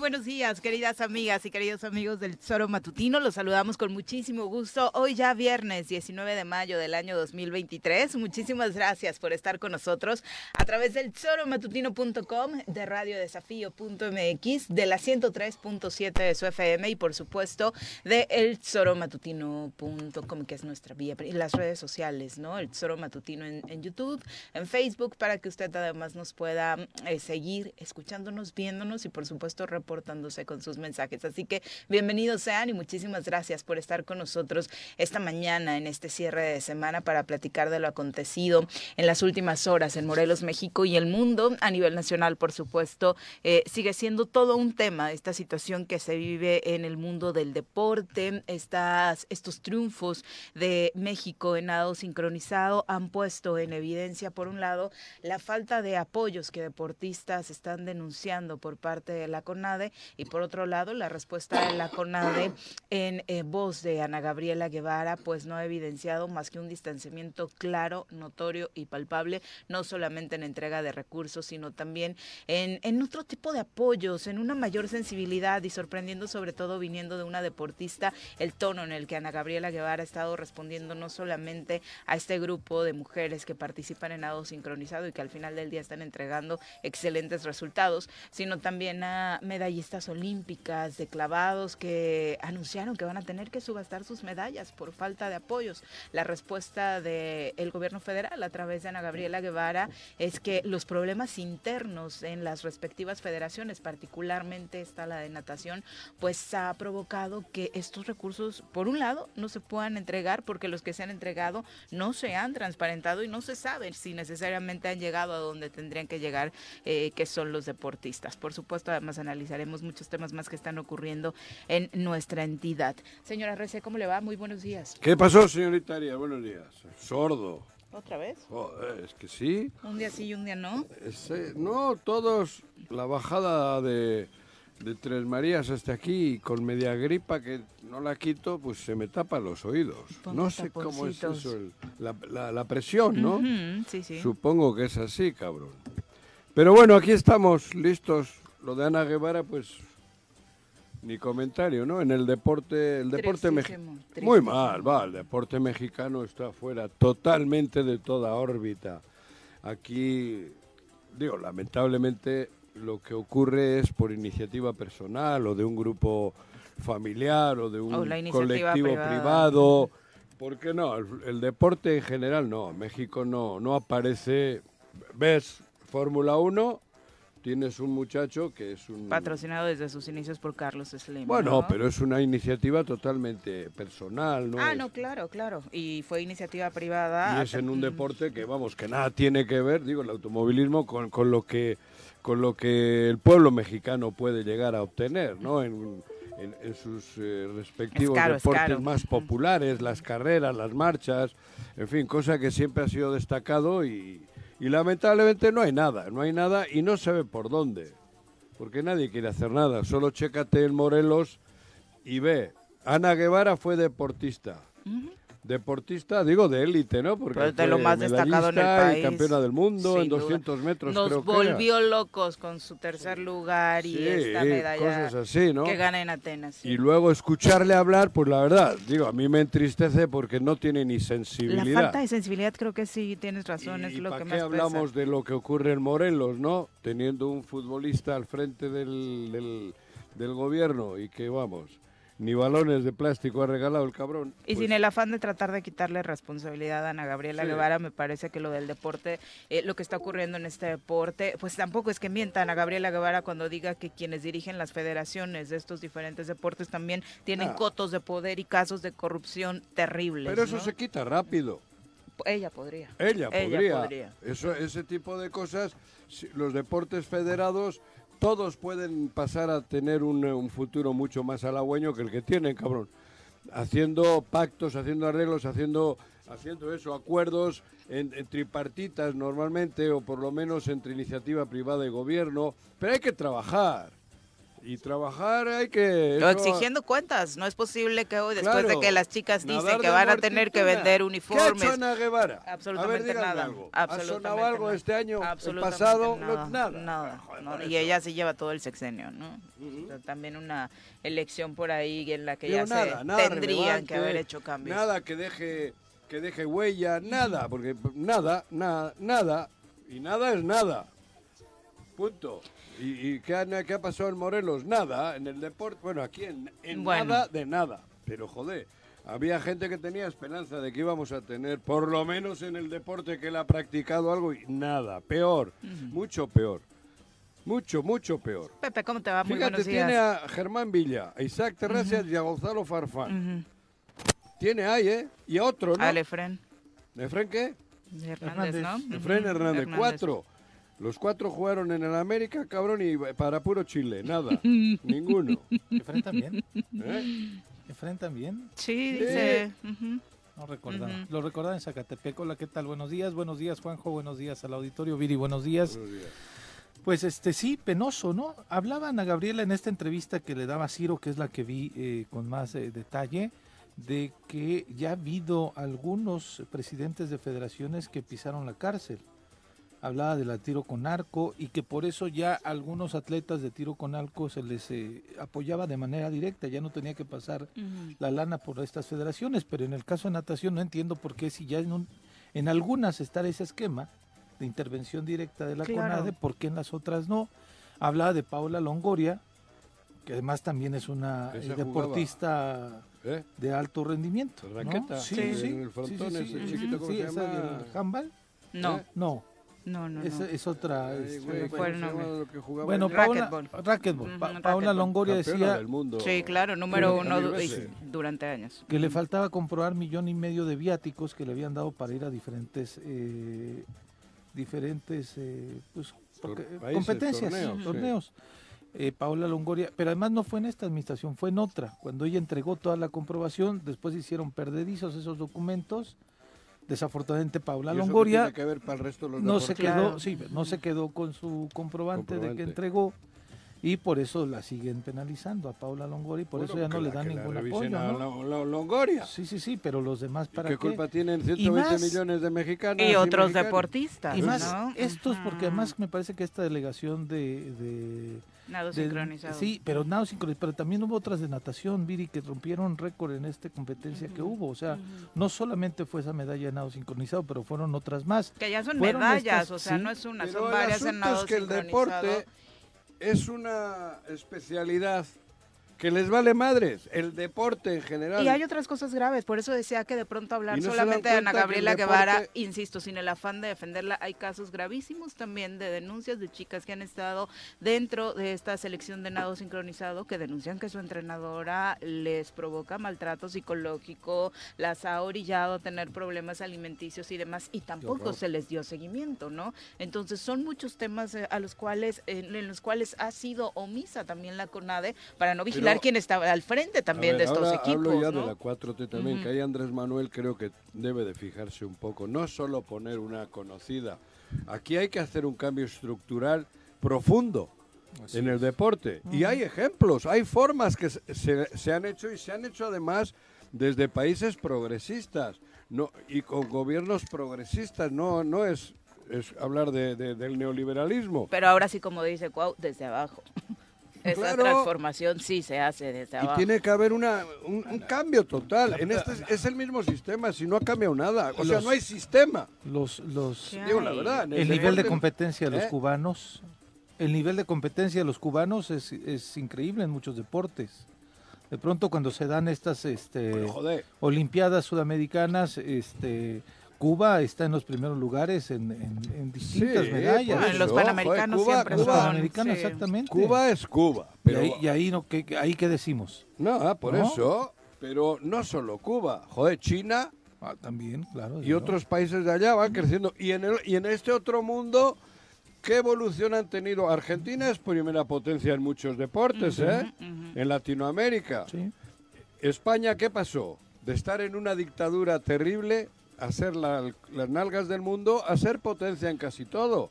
Buenos días, queridas amigas y queridos amigos del Tesoro Matutino. Los saludamos con muchísimo gusto. Hoy ya viernes 19 de mayo del año 2023. Muchísimas gracias por estar con nosotros a través del tesoromatutino.com, de radiodesafío.mx, de la 103.7 de su FM y por supuesto de el tesoromatutino.com, que es nuestra vía, y las redes sociales, ¿no? El Tesoro Matutino en, YouTube, en Facebook, para que usted además nos pueda eh, seguir escuchándonos, viéndonos y por supuesto con sus mensajes. Así que bienvenidos sean y muchísimas gracias por estar con nosotros esta mañana en este cierre de semana para platicar de lo acontecido en las últimas horas en Morelos, México y el mundo a nivel nacional, por supuesto. Eh, sigue siendo todo un tema esta situación que se vive en el mundo del deporte. Estas, estos triunfos de México en nado sincronizado han puesto en evidencia, por un lado, la falta de apoyos que deportistas están denunciando por parte de la CONADE y por otro lado la respuesta de la CONADE en eh, voz de Ana Gabriela Guevara pues no ha evidenciado más que un distanciamiento claro, notorio y palpable, no solamente en entrega de recursos, sino también en, en otro tipo de apoyos, en una mayor sensibilidad y sorprendiendo sobre todo viniendo de una deportista el tono en el que Ana Gabriela Guevara ha estado respondiendo no solamente a este grupo de mujeres que participan en nado sincronizado y que al final del día están entregando excelentes resultados, sino también a medallistas olímpicas de clavados que anunciaron que van a tener que subastar sus medallas por falta de apoyos. La respuesta del gobierno federal a través de Ana Gabriela Guevara es que los problemas internos en las respectivas federaciones, particularmente esta la de natación, pues ha provocado que estos recursos, por un lado, no se puedan entregar porque los que se han entregado no se han transparentado y no se sabe si necesariamente han llegado a donde tendrían que llegar, eh, que son los deportistas. Por supuesto, además analizaremos muchos temas más que están ocurriendo en nuestra entidad. Señora Rece, ¿cómo le va? Muy buenos días. ¿Qué pasó, señorita Buenos días. Sordo. ¿Otra vez? es que sí. Un día sí y un día no. no, todos, la bajada de, de Tres Marías hasta aquí con media gripa que no la quito, pues se me tapa los oídos. no sé cómo es eso, la, presión, ¿no? sí, sí. Supongo que es así, cabrón. Pero bueno, aquí estamos listos lo de Ana Guevara, pues ni comentario, ¿no? En el deporte, el deporte mexicano. Muy mal, va, el deporte mexicano está fuera totalmente de toda órbita. Aquí, digo, lamentablemente lo que ocurre es por iniciativa personal o de un grupo familiar o de un colectivo privado. ¿Por qué no? El, el, deporte en general no. México no, no aparece. ¿Ves? Fórmula 1 tienes un muchacho que es un... Patrocinado desde sus inicios por Carlos Slim. Bueno, pero es una iniciativa totalmente personal, ¿no? Ah, no, claro, claro. Y fue iniciativa privada. Y es en un deporte que, vamos, que nada tiene que ver, digo, el automovilismo con, con lo que con lo que el pueblo mexicano puede llegar a obtener, ¿no? En, en, sus eh, respectivos deportes más populares, las carreras, las marchas, en fin, cosa que siempre ha sido destacado y, y lamentablemente no hay nada, no hay nada y no se ve por dónde. Porque nadie quiere hacer nada. Solo chécate en Morelos y ve. Ana Guevara fue deportista deportista, digo de élite, ¿no? Porque pues de lo más destacado en el país. campeona del mundo en 200 metros. Nos volvió locos con su tercer lugar y esta medalla así, ¿no? que gana en Atenas. Y luego escucharle hablar, pues la verdad, digo, a mí me entristece porque no tiene ni sensibilidad. La falta de sensibilidad creo que sí, tienes razón, es lo que más hablamos de lo que ocurre en Morelos, no? Teniendo un futbolista al frente del, del, del gobierno y que, vamos ni balones de plástico ha regalado el cabrón. Y sin pues el afán de tratar de quitarle responsabilidad a Ana Gabriela Guevara, me parece que lo del deporte, eh, lo que está ocurriendo en este deporte, pues tampoco es que mienta Ana Gabriela Guevara cuando diga que quienes dirigen las federaciones de estos diferentes deportes también tienen ah. cotos de poder y casos de corrupción terribles. Pero eso se quita rápido. Ella podría. Ella podría. Eso, ese tipo de cosas, los deportes federados todos pueden pasar a tener un, futuro mucho más halagüeño que el que tienen, cabrón. Haciendo pactos, haciendo arreglos, haciendo, haciendo eso, acuerdos en, tripartitas normalmente, o por lo menos entre iniciativa privada y gobierno. Pero hay que trabajar. Y trabajar hay que... exigiendo cuentas. No es posible que hoy, después de que las chicas dicen que van a tener que vender uniformes... ¿Qué ha Ana Guevara? Absolutamente nada. Algo. Absolutamente ¿Ha sonado algo este año? El pasado, nada. nada. y ella se lleva todo el sexenio, ¿no? también una elección por ahí en la que ya se tendrían que haber hecho cambios. Nada que deje, que deje huella, nada. Porque nada, nada, nada. Y nada es nada. Punto. ¿Y, qué, ha, qué, ha, pasado en Morelos? Nada, en el deporte, bueno, aquí en, nada de nada. Pero joder, había gente que tenía esperanza de que íbamos a tener, por lo menos en el deporte que él ha practicado algo, y nada, peor, mucho peor. Mucho, mucho peor. Pepe, ¿cómo te va? Muy Fíjate, tiene a Germán Villa, a Isaac Terracias y a Gonzalo Farfán. Tiene ahí, ¿eh? Y a otro, ¿no? Al Efren. ¿Efren qué? Hernández, ¿no? Efren Hernández, cuatro. Los cuatro jugaron en el América, cabrón, y para puro Chile, nada, ninguno. ¿Efren también? ¿Eh? ¿Efren también? Sí, dice. No recordaba. Lo recordaba en Zacatepec. Hola, ¿qué tal? Buenos días, buenos días, Juanjo, buenos días al auditorio. Viri, buenos días. Buenos días. Pues este sí, penoso, ¿no? Hablaban a Gabriela en esta entrevista que le daba Ciro, que es la que vi eh, con más eh, detalle, de que ya ha habido algunos presidentes de federaciones que pisaron la cárcel hablaba de la tiro con arco y que por eso ya algunos atletas de tiro con arco se les eh, apoyaba de manera directa, ya no tenía que pasar la lana por estas federaciones, pero en el caso de natación no entiendo por qué si ya en, en algunas está ese esquema de intervención directa de la CONADE, ¿por qué en las otras no? Hablaba de Paula Longoria, que además también es una eh, deportista ¿Eh? de alto rendimiento. Sí, sí, sí, el frontón, sí, ese chiquito, ¿cómo se llama? handball? No. No. No, no, es, no. es otra. Es, fue el nombre. Bueno, Paula, racquetball. Paula Longoria decía. Sí, claro, número uno durante años. Que le faltaba comprobar millón y medio de viáticos que le habían dado para ir a diferentes. Eh, diferentes eh, pues, competencias, torneos. Eh, Paula Longoria, pero además no fue en esta administración, fue en otra. Cuando ella entregó toda la comprobación, después hicieron perdedizos esos documentos Desafortunadamente Paula Longoria no se quedó, sí, no se quedó con su comprobante, de que entregó y por eso la siguen penalizando a Paula Longoria y por eso ya no le dan ningún apoyo. ¿no? Longoria. Sí, sí, sí, pero los demás para qué. culpa tienen 120 millones de mexicanos? Y otros deportistas. Y más estos, porque además me parece que esta delegación de Nado sincronizado. Sí, pero nado sincronizado. Pero también hubo otras de natación, Viri, que rompieron récord en esta competencia que hubo. O sea, no solamente fue esa medalla de nado sincronizado, pero fueron otras más. Que ya son medallas, o sea, no es una, son varias en nado es que el deporte es una especialidad que les vale madres el deporte en general. Y hay otras cosas graves, por eso decía que de pronto hablar solamente de Ana Gabriela Guevara, insisto, sin el afán de defenderla, hay casos gravísimos también de denuncias de chicas que han estado dentro de esta selección de nado sincronizado que denuncian que su entrenadora les provoca maltrato psicológico, las ha orillado a tener problemas alimenticios y demás, y tampoco se les dio seguimiento, ¿no? Entonces son muchos temas eh, a los cuales, en los cuales ha sido omisa también la CONADE para no vigilar quién estaba al frente también de estos equipos. Hablo ya de la 4T también, que ahí Andrés Manuel creo que debe de fijarse un poco, no solo poner una conocida, aquí hay que hacer un cambio estructural profundo. en el deporte. Y hay ejemplos, hay formas que se, se, han hecho y se han hecho además desde países progresistas no, y con gobiernos progresistas. No, no es, es hablar de, del neoliberalismo. Pero ahora sí, como dice Cuau, desde abajo. Esa transformación sí se hace desde abajo. Y tiene que haber una, un, cambio total. En este es, el mismo sistema, si no ha cambiado nada. O sea, no hay sistema. Los, los, digo la verdad. El, nivel de competencia de los ¿Eh? cubanos, el nivel de competencia de los cubanos es, es increíble en muchos deportes. De pronto cuando se dan estas este, Olimpiadas Sudamericanas, este, Cuba está en los primeros lugares en, distintas medallas. en los Panamericanos siempre Los Panamericanos, exactamente. Cuba es Cuba. Pero... ¿Y, ahí, no, ¿qué, ahí qué decimos? No, ah, por eso. Pero no solo Cuba. Joder, China. Ah, también, claro. Y otros países de allá van creciendo. Y en, el, y en este otro mundo, ¿qué evolución han tenido? Argentina es primera potencia en muchos deportes, ¿eh? En Latinoamérica. Sí. España, ¿qué pasó? De estar en una dictadura terrible a ser las nalgas del mundo, a ser potencia en casi todo.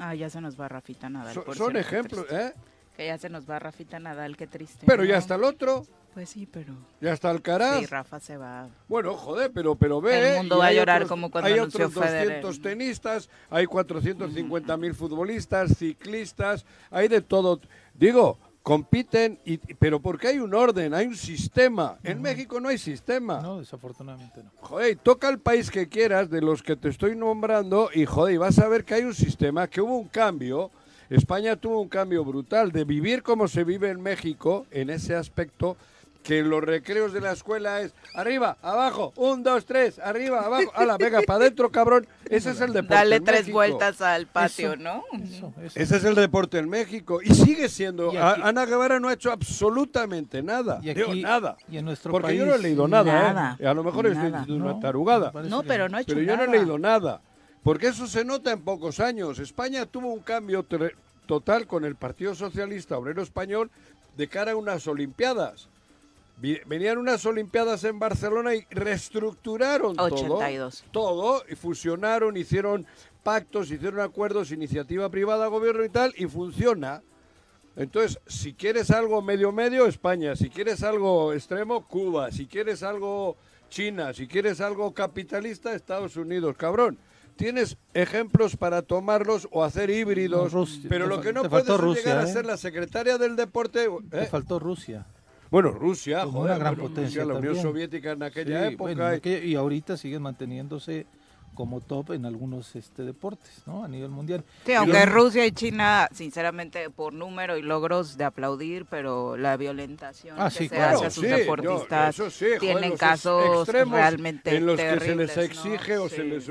Ah, ya se nos va Rafita Nadal. son ejemplos, ¿eh? Que ya se nos va Rafita Nadal, qué triste. Pero ya está el otro. Pues sí, pero. Ya está el Caraz. Sí, Rafa se va. Bueno, joder, pero, pero ve. El mundo va a llorar como cuando Hay otros 200 tenistas, hay 450 mil futbolistas, ciclistas, hay de todo. Digo, compiten, y, pero porque hay un orden, hay un sistema. En México no hay sistema. No, desafortunadamente no. Joder, toca el país que quieras, de los que te estoy nombrando, y joder, vas a ver que hay un sistema, que hubo un cambio. España tuvo un cambio brutal de vivir como se vive en México, en ese aspecto, que en los recreos de la escuela es arriba, abajo, un, dos, tres, arriba, abajo, a la venga, para adentro, cabrón. Ese es el deporte. Dale tres vueltas al patio, ¿no? Ese es el deporte en México. Y sigue siendo. Ana Guevara no ha hecho absolutamente nada. Y aquí, nada. Y en nuestro Porque yo no he leído nada. ¿eh? A lo mejor es una tarugada. No, pero no ha hecho Pero yo no he leído nada. Porque eso se nota en pocos años. España tuvo un cambio total con el Partido Socialista Obrero Español de cara a unas Olimpiadas. Venían unas Olimpiadas en Barcelona y reestructuraron todo. Todo, y fusionaron, hicieron pactos, hicieron acuerdos, iniciativa privada, gobierno y tal, y funciona. Entonces, si quieres algo medio medio, España. Si quieres algo extremo, Cuba. Si quieres algo China. Si quieres algo capitalista, Estados Unidos. Cabrón, tienes ejemplos para tomarlos o hacer híbridos. pero lo que no puedes es llegar a ¿eh? ser la secretaria del deporte. Te ¿eh? faltó Rusia. Bueno, Rusia, una gran potencia. la Unión Soviética en aquella época. y ahorita siguen manteniéndose como top en algunos este, deportes, ¿no? A nivel mundial. Sí, aunque Rusia y China, sinceramente, por número y logros de aplaudir, pero la violentación ah, que se hace a sus deportistas tienen casos realmente en los que se les exige o se les...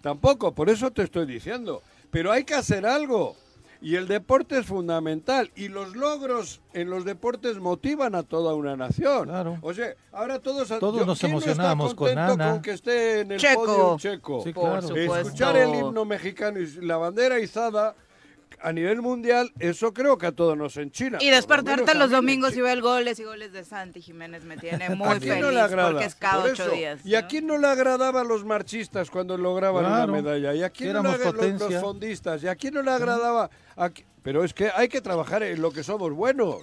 Tampoco, por eso te estoy diciendo. Pero hay que hacer algo. Y el deporte es fundamental. Y los logros en los deportes motivan a toda una nación. Claro. O sea, ahora todos, todos nos emocionamos con Ana. con que esté en el checo. podio checo. Sí, claro. Escuchar el himno mexicano y la bandera izada a nivel mundial, eso creo que a todos nos enchina. Y despertarte los domingos y ver goles y goles de Santi Jiménez me tiene muy feliz no le agrada, porque es cada ocho días. ¿Y a quién no le agradaba a los marchistas cuando lograban una medalla? ¿Y a quién no le agradaba los, fondistas? ¿Y a quién no le agradaba? Pero es que hay que trabajar en lo que somos buenos.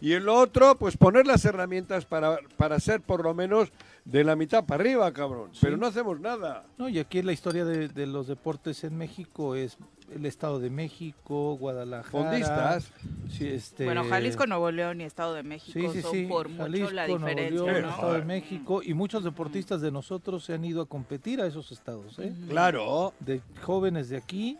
Y el otro, pues poner las herramientas para, para ser por lo menos de la mitad para arriba, cabrón. Pero no hacemos nada. No, y aquí la historia de, de, los deportes en México es el Estado de México, Guadalajara. Fondistas. Sí, este... Bueno, Jalisco, Nuevo León y Estado de México son por mucho la diferencia. Nuevo León, Estado de México y muchos deportistas de nosotros se han ido a competir a esos estados. ¿eh? Claro. De jóvenes de aquí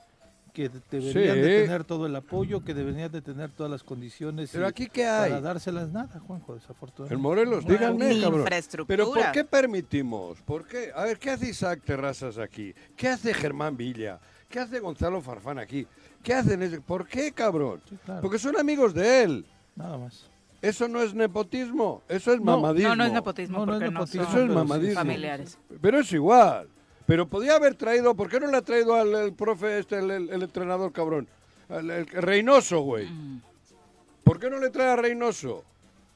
que deberían de tener todo el apoyo, que deberían de tener todas las condiciones. Pero aquí qué hay? Para dárselas nada, Juanjo, desafortunadamente. En Morelos, díganme, cabrón. Pero ¿por qué permitimos? ¿Por qué? A ver, ¿qué hace Isaac Terrazas aquí? ¿Qué hace Germán Villa? ¿Qué hace Gonzalo Farfán aquí? ¿Qué hacen? Ese? ¿Por qué, cabrón? Porque son amigos de él. Nada más. Eso no es nepotismo, eso es mamadismo. No, no es nepotismo, no, no Eso es mamadismo. Familiares. Pero es igual. Pero podía haber traído, ¿por qué no le ha traído al profe este, el, entrenador cabrón? El, Reynoso, güey. Mm. ¿Por qué no le trae a Reynoso?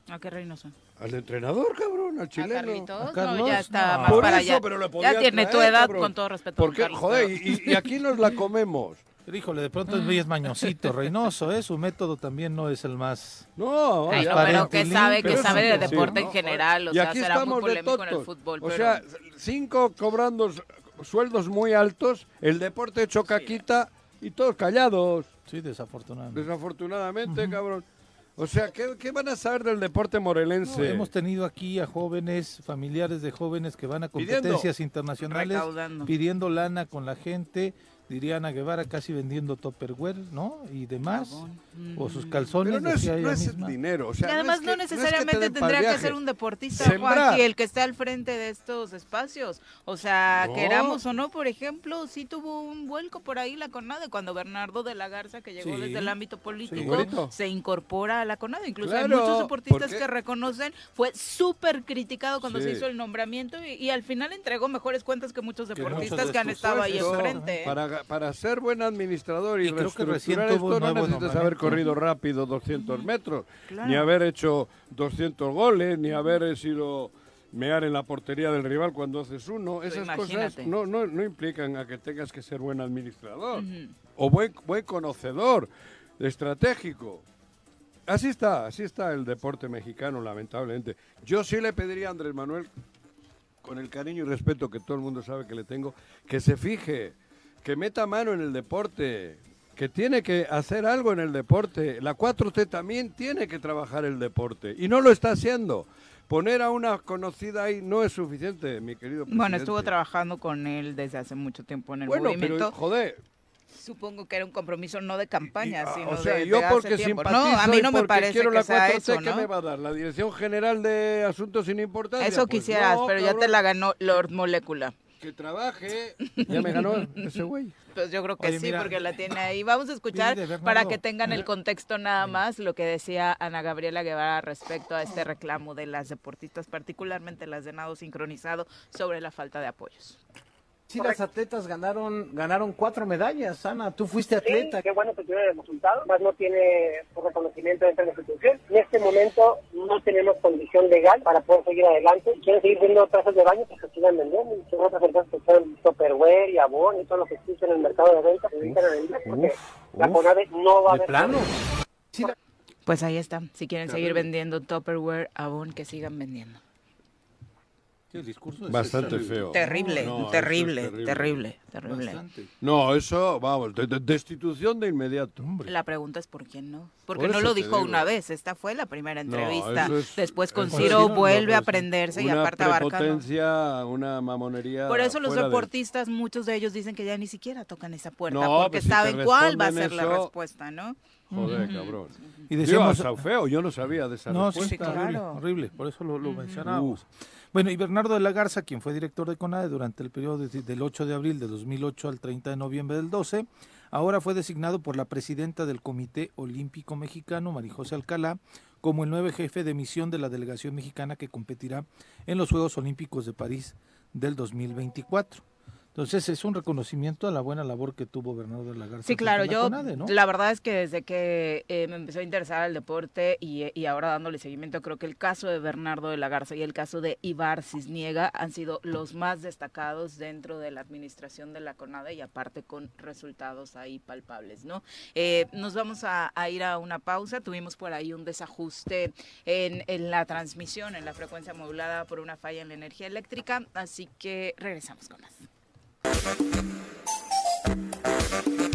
¿A qué Reynoso? Al entrenador, cabrón, al chileno. ¿A Carlitos? No, ya está más para allá. ya tiene tu edad, con todo respeto. Porque, joder, y, aquí nos la comemos. Híjole, de pronto es muy mañosito, Reynoso, ¿eh? Su método también no es el más... No, pero que sabe, que sabe de deporte en general, o sea, será muy polémico en el fútbol. O sea, cinco cobrando sueldos muy altos, el deporte hecho caquita y todos callados. Sí, desafortunadamente. Desafortunadamente, cabrón. O sea, ¿qué, van a saber del deporte morelense? hemos tenido aquí a jóvenes, familiares de jóvenes que van a competencias internacionales pidiendo lana con la gente diría Ana Guevara, casi vendiendo Topperware, ¿no? Y demás, o sus calzones. Pero no es, no es dinero, o sea, y además no, necesariamente tendría que ser un deportista, Juan, el que esté al frente de estos espacios. O sea, queramos o no, por ejemplo, sí tuvo un vuelco por ahí la CONADE cuando Bernardo de la Garza, que llegó desde el ámbito político, se incorpora a la CONADE. Incluso hay muchos deportistas que reconocen, fue súper criticado cuando se hizo el nombramiento y, al final entregó mejores cuentas que muchos deportistas que, han estado ahí enfrente. Para para, ser buen administrador y, y reestructurar esto no necesitas haber corrido rápido 200 metros, ni haber hecho 200 goles, ni haber sido mear en la portería del rival cuando haces uno. Esas cosas no, no, no, implican a que tengas que ser buen administrador o buen, buen conocedor estratégico. Así está, así está el deporte mexicano, lamentablemente. Yo sí le pediría a Andrés Manuel, con el cariño y respeto que todo el mundo sabe que le tengo, que se fije que meta mano en el deporte, que tiene que hacer algo en el deporte. La 4T también tiene que trabajar el deporte y no lo está haciendo. Poner a una conocida ahí no es suficiente, mi querido presidente. Bueno, estuvo trabajando con él desde hace mucho tiempo en el bueno, Pero, joder, Supongo que era un compromiso no de campaña, ah, sino o sea, de, yo porque simpatizo no, a mí no me parece quiero que la sea eso, ¿qué me va a dar? ¿La Dirección General de Asuntos sin Importancia? Eso pues quisieras, pero ya te la ganó Lord Molecula que trabaje. Ya me ganó ese güey. Pues yo creo que sí, porque la tiene ahí. Vamos a escuchar para que tengan el contexto nada más lo que decía Ana Gabriela Guevara respecto a este reclamo de las deportistas, particularmente las de nado sincronizado, sobre la falta de apoyos. Sí, las atletas ganaron ganaron cuatro medallas. Ana, tú fuiste atleta. Sí, qué bueno que tiene el resultado, más no tiene reconocimiento dentro de la institución. En este momento no tenemos condición legal para poder seguir adelante. Quieren seguir viendo trazas de baño, pues que sigan vendiendo. Y son otras empresas que son Tupperware y Avon y todo lo que existe en el mercado de venta, se a vender porque la CONAVE no va a ¿De plano? Pues ahí está. Si quieren seguir vendiendo Tupperware, Avon, que sigan vendiendo. El discurso es Bastante feo. Terrible, terrible, terrible, terrible, No, eso, vamos, destitución de inmediato. La pregunta es por quién no. Porque no lo dijo una vez, esta fue la primera entrevista. Después con Ciro vuelve a aprenderse y aparte abarca. una mamonería. Por eso los deportistas, muchos de ellos dicen que ya ni siquiera tocan esa puerta, porque pues saben cuál va a ser la respuesta, ¿no? Joder, cabrón. Y decíamos, feo, yo no sabía de esa no, respuesta. claro. horrible, por eso lo, lo mencionamos. Bueno, y Bernardo de la Garza, quien fue director de CONADE durante el periodo del 8 de abril de 2008 al 30 de noviembre del 12, ahora fue designado por la presidenta del Comité Olímpico Mexicano, Marijose Alcalá, como el nuevo jefe de misión de la delegación mexicana que competirá en los Juegos Olímpicos de París del 2024. Entonces es un reconocimiento a la buena labor que tuvo Bernardo de la Garza. Sí, claro, yo la verdad es que desde que eh, me empezó a interesar el deporte y, y, ahora dándole seguimiento, creo que el caso de Bernardo de la Garza y el caso de Ibar Cisniega han sido los más destacados dentro de la administración de la CONADE y aparte con resultados ahí palpables, ¿no? Eh, nos vamos a, ir a una pausa, tuvimos por ahí un desajuste en, en la transmisión, en la frecuencia modulada por una falla en la energía eléctrica, así que regresamos con más. Thank you.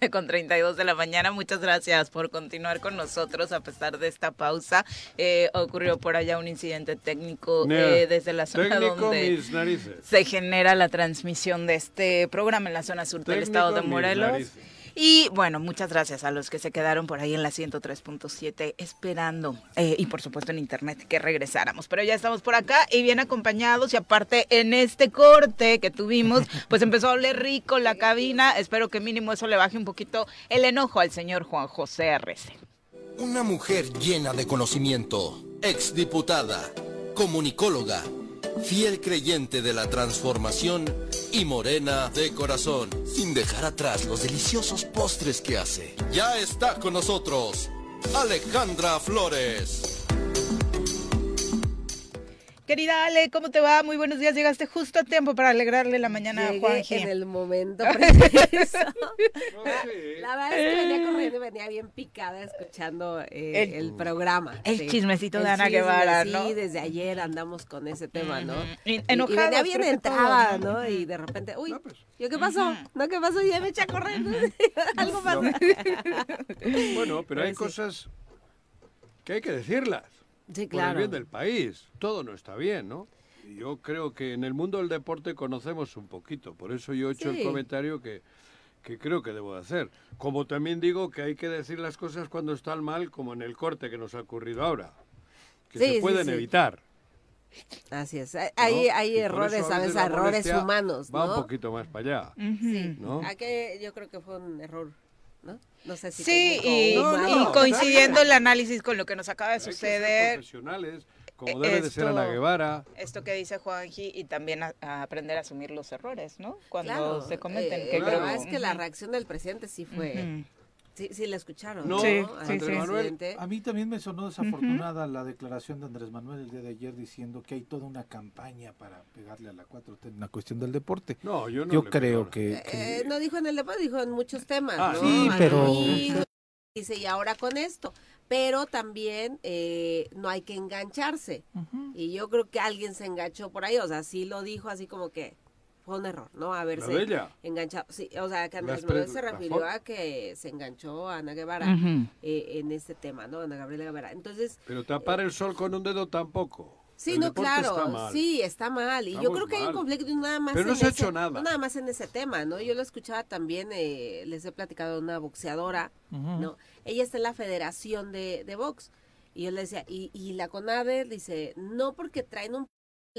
9 con 32 de la mañana. Muchas gracias por continuar con nosotros a pesar de esta pausa. Eh, ocurrió por allá un incidente técnico eh, desde la zona donde se genera la transmisión de este programa en la zona sur del estado de Morelos. Y bueno, muchas gracias a los que se quedaron por ahí en la 103.7 esperando eh, y por supuesto en internet que regresáramos. Pero ya estamos por acá y bien acompañados y aparte en este corte que tuvimos, pues empezó a oler rico la cabina. Espero que mínimo eso le baje un poquito el enojo al señor Juan José Arrece. Una mujer llena de conocimiento, exdiputada, comunicóloga fiel creyente de la transformación y morena de corazón, sin dejar atrás los deliciosos postres que hace. Ya está con nosotros, Alejandra Flores. Querida Ale, ¿cómo te va? Muy buenos días. Llegaste justo a tiempo para alegrarle la mañana a Juan en el momento preciso. La verdad es que venía corriendo y venía bien picada escuchando eh, el, programa. El chismecito de Ana Guevara, ¿no? Sí, desde ayer andamos con ese tema, ¿no? Y, enojada. venía bien entrada, ¿no? Y de repente, uy, pues. ¿yo qué pasó? ¿No qué pasó? Y ya me eché a correr. Algo pasó. bueno, pero hay cosas que hay que decirlas sí, claro. por el bien del país. Todo no está bien, ¿no? yo creo que en el mundo del deporte conocemos un poquito, por eso yo he hecho el comentario que, que creo que debo hacer. Como también digo que hay que decir las cosas cuando están mal, como en el corte que nos ha ocurrido ahora, que se pueden evitar. Así es. Hay, hay errores, ¿sabes? Errores humanos. Va un poquito más para allá. Sí. ¿no? yo creo que fue un error ¿no? No sé si sí, y, coincidiendo el análisis con lo que nos acaba de suceder. Profesionales, como debe de ser Ana Guevara. Esto que dice Juanji y también a, aprender a asumir los errores, ¿no? Cuando se cometen. Eh, que creo, es que la reacción del presidente sí fue Sí, sí, la escucharon. No, sí, a mí también me sonó desafortunada la declaración de Andrés Manuel el día de ayer diciendo que hay toda una campaña para pegarle a la 4 en la cuestión del deporte. No, yo no. Yo creo que, eh, no dijo en el deporte, dijo en muchos temas. Ah, sí, pero... dice, y ahora con esto. Pero también eh, no hay que engancharse. Y yo creo que alguien se enganchó por ahí, o sea, sí lo dijo así como que fue un error, ¿no? Haberse enganchado. Sí, o sea, que Andrés Manuel se refirió a que se enganchó a Ana Guevara eh, en este tema, ¿no? Ana Gabriela Guevara. Entonces. Pero tapar el sol con un dedo tampoco. Sí, no, claro, sí, está mal. Y yo creo que hay un conflicto nada más. Pero no se ha hecho nada. nada más en ese tema, ¿no? Yo lo escuchaba también, eh, les he platicado de una boxeadora, ¿no? Ella está en la federación de, de box. Y yo le decía, y, y la CONADE dice, no porque traen un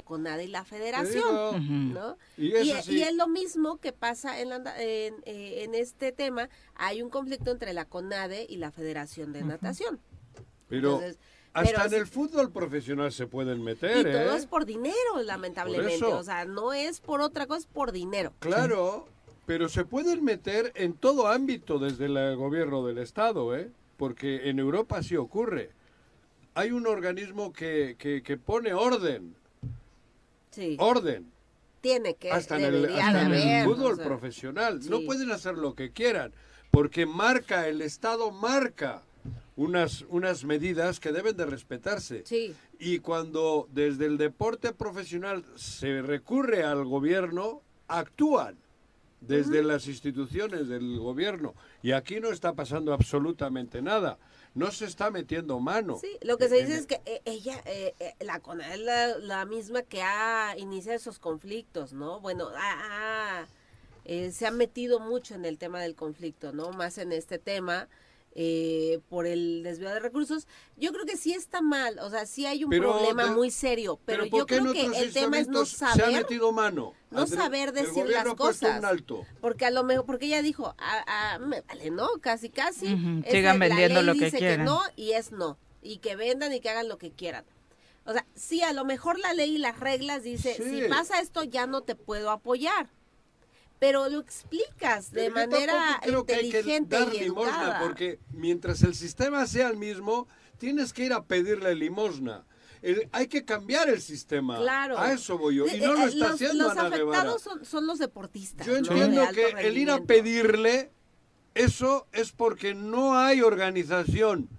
CONADE y la federación, ¿no? Y, es lo mismo que pasa en, eh, en, este tema, hay un conflicto entre la CONADE y la Federación de Natación. Pero hasta en el fútbol profesional se pueden meter, Y todo ¿eh? es por dinero, lamentablemente, o sea, no es por otra cosa, es por dinero. Claro, pero se pueden meter en todo ámbito desde el gobierno del Estado, ¿eh? Porque en Europa sí ocurre. Hay un organismo que, que, que pone orden orden. Tiene que hasta en el, fútbol profesional. No pueden hacer lo que quieran, porque marca, el Estado marca unas, unas medidas que deben de respetarse. Y cuando desde el deporte profesional se recurre al gobierno, actúan desde las instituciones del gobierno. Y aquí no está pasando absolutamente nada no se está metiendo mano. Sí, lo que se dice es que eh, ella, eh, eh, la CONA es la, misma que ha iniciado esos conflictos, ¿no? Bueno, se ha metido mucho en el tema del conflicto, ¿no? Más en este tema eh, por el desvío de recursos. Yo creo que sí está mal, o sea, sí hay un problema muy serio, pero, yo creo que el tema es no saber. Se ha metido mano. No saber decir las cosas. Porque a lo mejor, porque ella dijo, a, me vale, ¿no? Casi, casi. Sigan vendiendo lo que dice quieran. Que no y es no. Y que vendan y que hagan lo que quieran. O sea, sí, a lo mejor la ley y las reglas dice, si pasa esto ya no te puedo apoyar pero lo explicas de manera creo inteligente que hay que dar limosna porque mientras el sistema sea el mismo tienes que ir a pedirle limosna hay que cambiar el sistema. Claro. A eso voy yo. Y no lo está haciendo los Ana afectados son, los deportistas. Yo entiendo que el ir a pedirle, eso es porque no hay organización.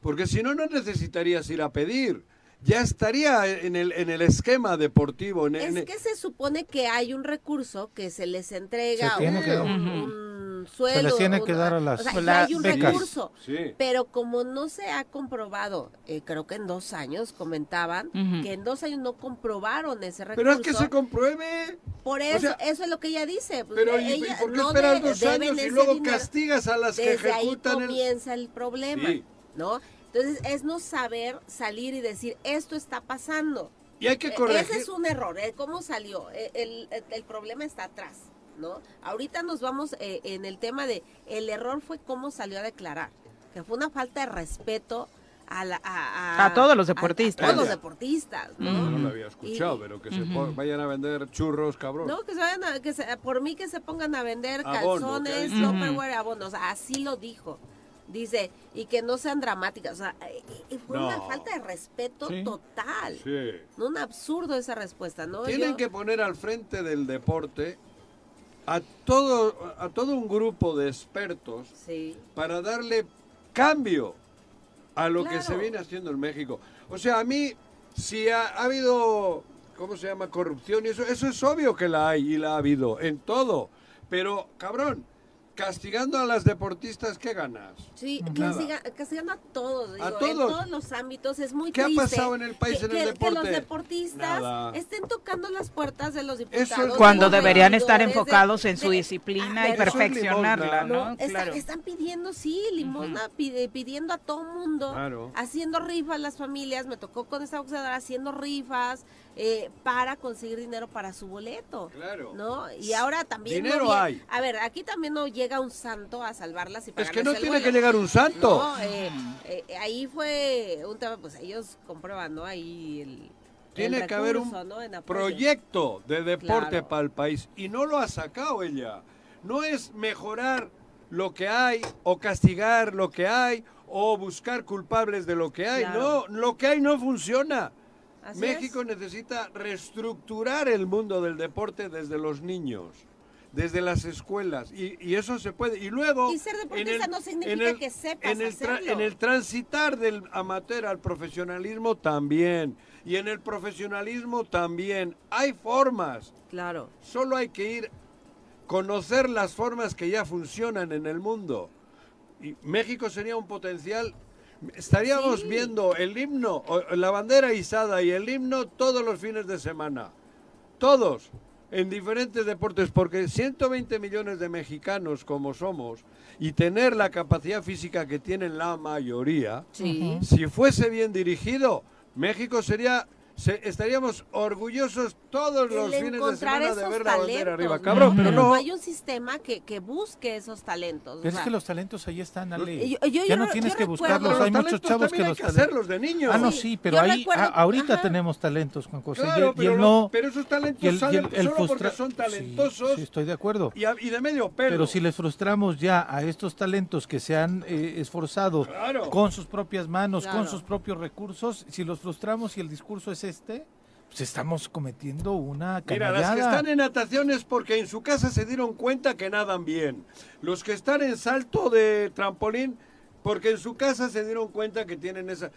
Porque si no, no necesitarías ir a pedir. Ya estaría en el, en el esquema deportivo. es que se supone que hay un recurso que se les entrega un, suelo. Se les tiene que dar a las o sea, hay un recurso, pero como no se ha comprobado, eh, creo que en dos años comentaban que en dos años no comprobaron ese recurso. Pero es que se compruebe. Por eso, eso es lo que ella dice. Pues, pero ella, ¿por qué no esperas dos años y luego castigas a las que ejecutan? Desde ahí comienza el, problema, ¿no? Entonces es no saber salir y decir, esto está pasando. Y hay que e, corregir. Ese es un error, ¿eh? ¿Cómo salió? E, el, el, problema está atrás, ¿no? Ahorita nos vamos eh, en el tema de, el error fue cómo salió a declarar, que fue una falta de respeto a, a, a, todos los deportistas. A, todos los deportistas, ¿no? No lo había escuchado, pero que se vayan a vender churros, cabrón. No, que se vayan a, que por mí que se pongan a vender calzones, Tupperware, abonos, así lo dijo. Dice, y que no sean dramáticas. O sea, fue una falta de respeto total. Sí. Un absurdo esa respuesta, ¿no? Tienen que poner al frente del deporte a todo, a todo un grupo de expertos para darle cambio a lo que se viene haciendo en México. O sea, a mí, si ha, ha habido, ¿cómo se llama? Corrupción y eso, eso es obvio que la hay y la ha habido en todo. Pero, cabrón, castigando a las deportistas, ¿qué ganas? Sí, castigando a todos, a todos. En todos los ámbitos es muy ¿Qué ha pasado en el país en el deporte? Que los deportistas estén tocando las puertas de los diputados. Cuando deberían estar enfocados en su disciplina y perfeccionarla, ¿no? están pidiendo, sí, limosna, pidiendo a todo mundo, haciendo rifas las familias, me tocó con esta boxeadora haciendo rifas, eh, para conseguir dinero para su boleto. Claro. ¿No? Y ahora también. Dinero hay. A ver, aquí también no llega un santo a salvarlas y Es que no tiene que llegar un santo. No, eh, eh, ahí fue un tema, pues ellos comprueban, ¿no? Ahí el. Tiene que haber un proyecto de deporte para el país y no lo ha sacado ella. No es mejorar lo que hay o castigar lo que hay o buscar culpables de lo que hay. No, lo que hay no funciona. México necesita reestructurar el mundo del deporte desde los niños desde las escuelas y, eso se puede y luego y ser deportista no significa que sepas en el, en el transitar del amateur al profesionalismo también y en el profesionalismo también. Hay formas. Claro. Solo hay que ir conocer las formas que ya funcionan en el mundo. Y México sería un potencial Estaríamos viendo el himno, la bandera izada y el himno todos los fines de semana. Todos, en diferentes deportes, porque 120 millones de mexicanos como somos y tener la capacidad física que tienen la mayoría, si fuese bien dirigido, México sería estaríamos orgullosos todos los fines de semana de ver la bandera arriba. Cabrón, pero, no. hay un sistema que, que busque esos talentos. Pero es que los talentos ahí están, Ale. ya no tienes que buscarlos. Hay muchos chavos que los hacerlos de niños. Ah, no, sí, pero ahí ahorita tenemos talentos, Juan José. Claro, pero, no, pero esos talentos salen solo porque son talentosos. Sí, estoy de acuerdo. Y, de medio pelo. Pero si les frustramos ya a estos talentos que se han eh, esforzado con sus propias manos, con sus propios recursos, si los frustramos y el discurso es este, pues estamos cometiendo una Mira, las que están en natación es porque en su casa se dieron cuenta que nadan bien. Los que están en salto de trampolín, porque en su casa se dieron cuenta que tienen esa...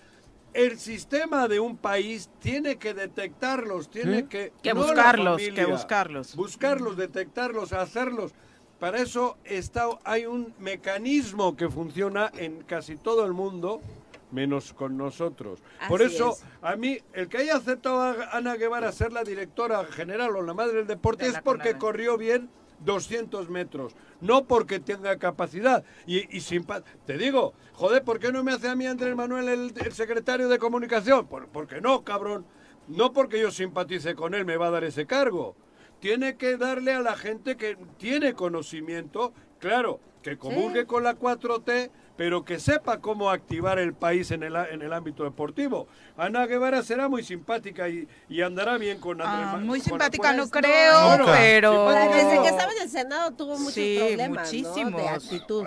El sistema de un país tiene que detectarlos, tiene que... Que buscarlos, que buscarlos. Buscarlos, detectarlos, hacerlos. Para eso está, hay un mecanismo que funciona en casi todo el mundo, menos con nosotros. Por eso, a mí, el que haya aceptado a Ana Guevara ser la directora general o la madre del deporte es porque corrió bien 200 metros, no porque tenga capacidad. Y, y sin te digo, joder, ¿por qué no me hace a mí Andrés Manuel el, secretario de comunicación? Por, porque no, cabrón. No porque yo simpatice con él me va a dar ese cargo. Tiene que darle a la gente que tiene conocimiento, claro, que comulgue con la 4T, pero que sepa cómo activar el país en el, en el ámbito deportivo. Ana Guevara será muy simpática y, y andará bien con Andrés ah, Muy simpática no creo, pero... Desde que estaba en el Senado tuvo muchos problemas, muchísimos. De actitud,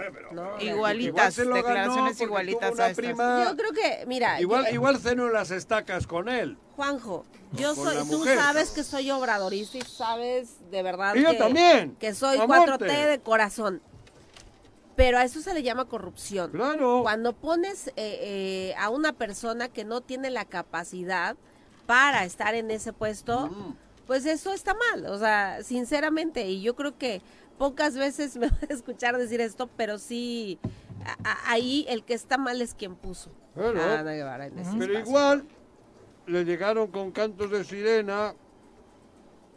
Igualitas, declaraciones igualitas a estas. Yo creo que, mira... Igual, igual ceno las estacas con él. Juanjo, yo soy, tú sabes que soy obradorista y sabes de verdad y yo que, también. que soy 4T de corazón Pero a eso se le llama corrupción. Claro. Cuando pones eh, eh, a una persona que no tiene la capacidad para estar en ese puesto, pues eso está mal. O sea, sinceramente, y yo creo que pocas veces me voy a escuchar decir esto, pero sí, ahí el que está mal es quien puso. pero igual le llegaron con cantos de sirena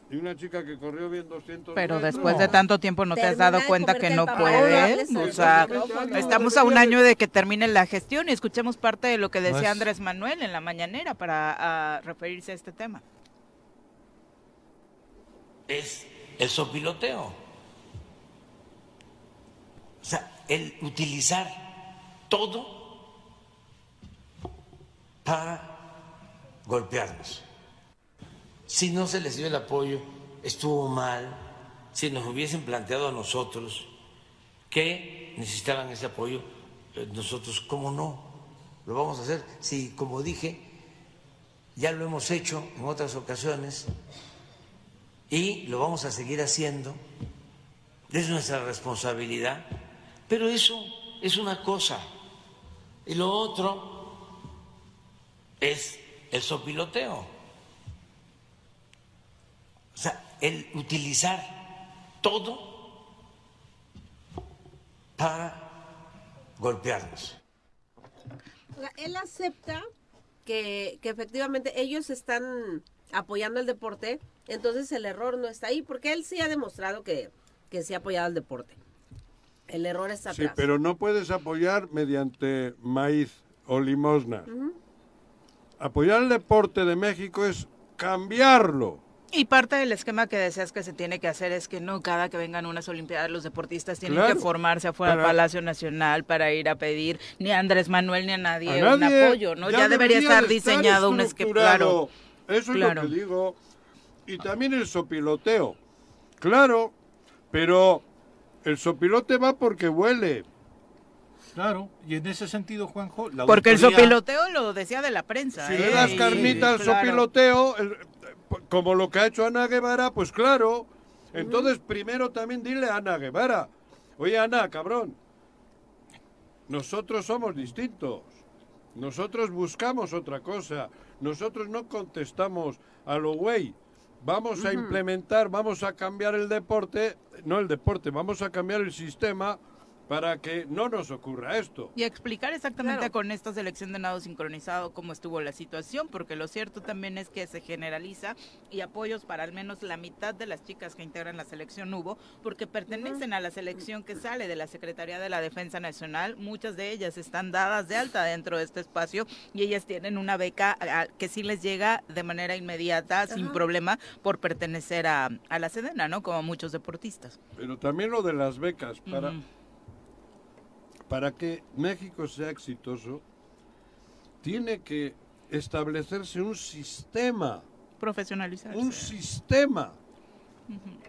y una chica que corrió bien 200 Pero después de tanto tiempo no te has dado cuenta que no puedes. O sea, estamos a un año de que termine la gestión y escuchemos parte de lo que decía Andrés Manuel en la mañanera para referirse a este tema. Es el sopiloteo. O sea, el utilizar todo para golpearnos si no se les dio el apoyo, estuvo mal, si nos hubiesen planteado a nosotros que necesitaban ese apoyo, eh, nosotros, ¿cómo no? Lo vamos a hacer. Si, como dije, ya lo hemos hecho en otras ocasiones y lo vamos a seguir haciendo, es nuestra responsabilidad, pero eso es una cosa. Y lo otro es el sopiloteo. O sea, el utilizar todo para golpearnos. él acepta que, que efectivamente ellos están apoyando el deporte, entonces el error no está ahí, porque él sí ha demostrado que, que sí ha apoyado el deporte. El error está atrás. Sí, pero no puedes apoyar mediante maíz o limosna. Apoyar el deporte de México es cambiarlo. Y parte del esquema que deseas que se tiene que hacer es que no cada que vengan unas Olimpiadas los deportistas tienen que formarse afuera del Palacio Nacional para ir a pedir ni a Andrés Manuel ni a nadie, un apoyo, ¿no? Ya, debería estar diseñado un esquema. Claro, Eso es lo que digo. Y también el sopiloteo. Claro, pero el sopilote va porque huele. Claro, y en ese sentido, Juanjo, Porque el sopiloteo lo decía de la prensa. Si le ¿eh? das carnita al sopiloteo, como lo que ha hecho Ana Guevara, pues claro. Entonces, primero también dile a Ana Guevara, oye Ana, cabrón, nosotros somos distintos. Nosotros buscamos otra cosa. Nosotros no contestamos a lo güey. Vamos a implementar, vamos a cambiar el deporte, no el deporte, vamos a cambiar el sistema para que no nos ocurra esto. Y explicar exactamente con esta selección de nado sincronizado cómo estuvo la situación, porque lo cierto también es que se generaliza y apoyos para al menos la mitad de las chicas que integran la selección hubo, porque pertenecen a la selección que sale de la Secretaría de la Defensa Nacional, muchas de ellas están dadas de alta dentro de este espacio y ellas tienen una beca que sí les llega de manera inmediata, sin problema, por pertenecer a, la Sedena, ¿no? Como muchos deportistas. Pero también lo de las becas, para para que México sea exitoso, tiene que establecerse un sistema. Profesionalizarse. Un sistema.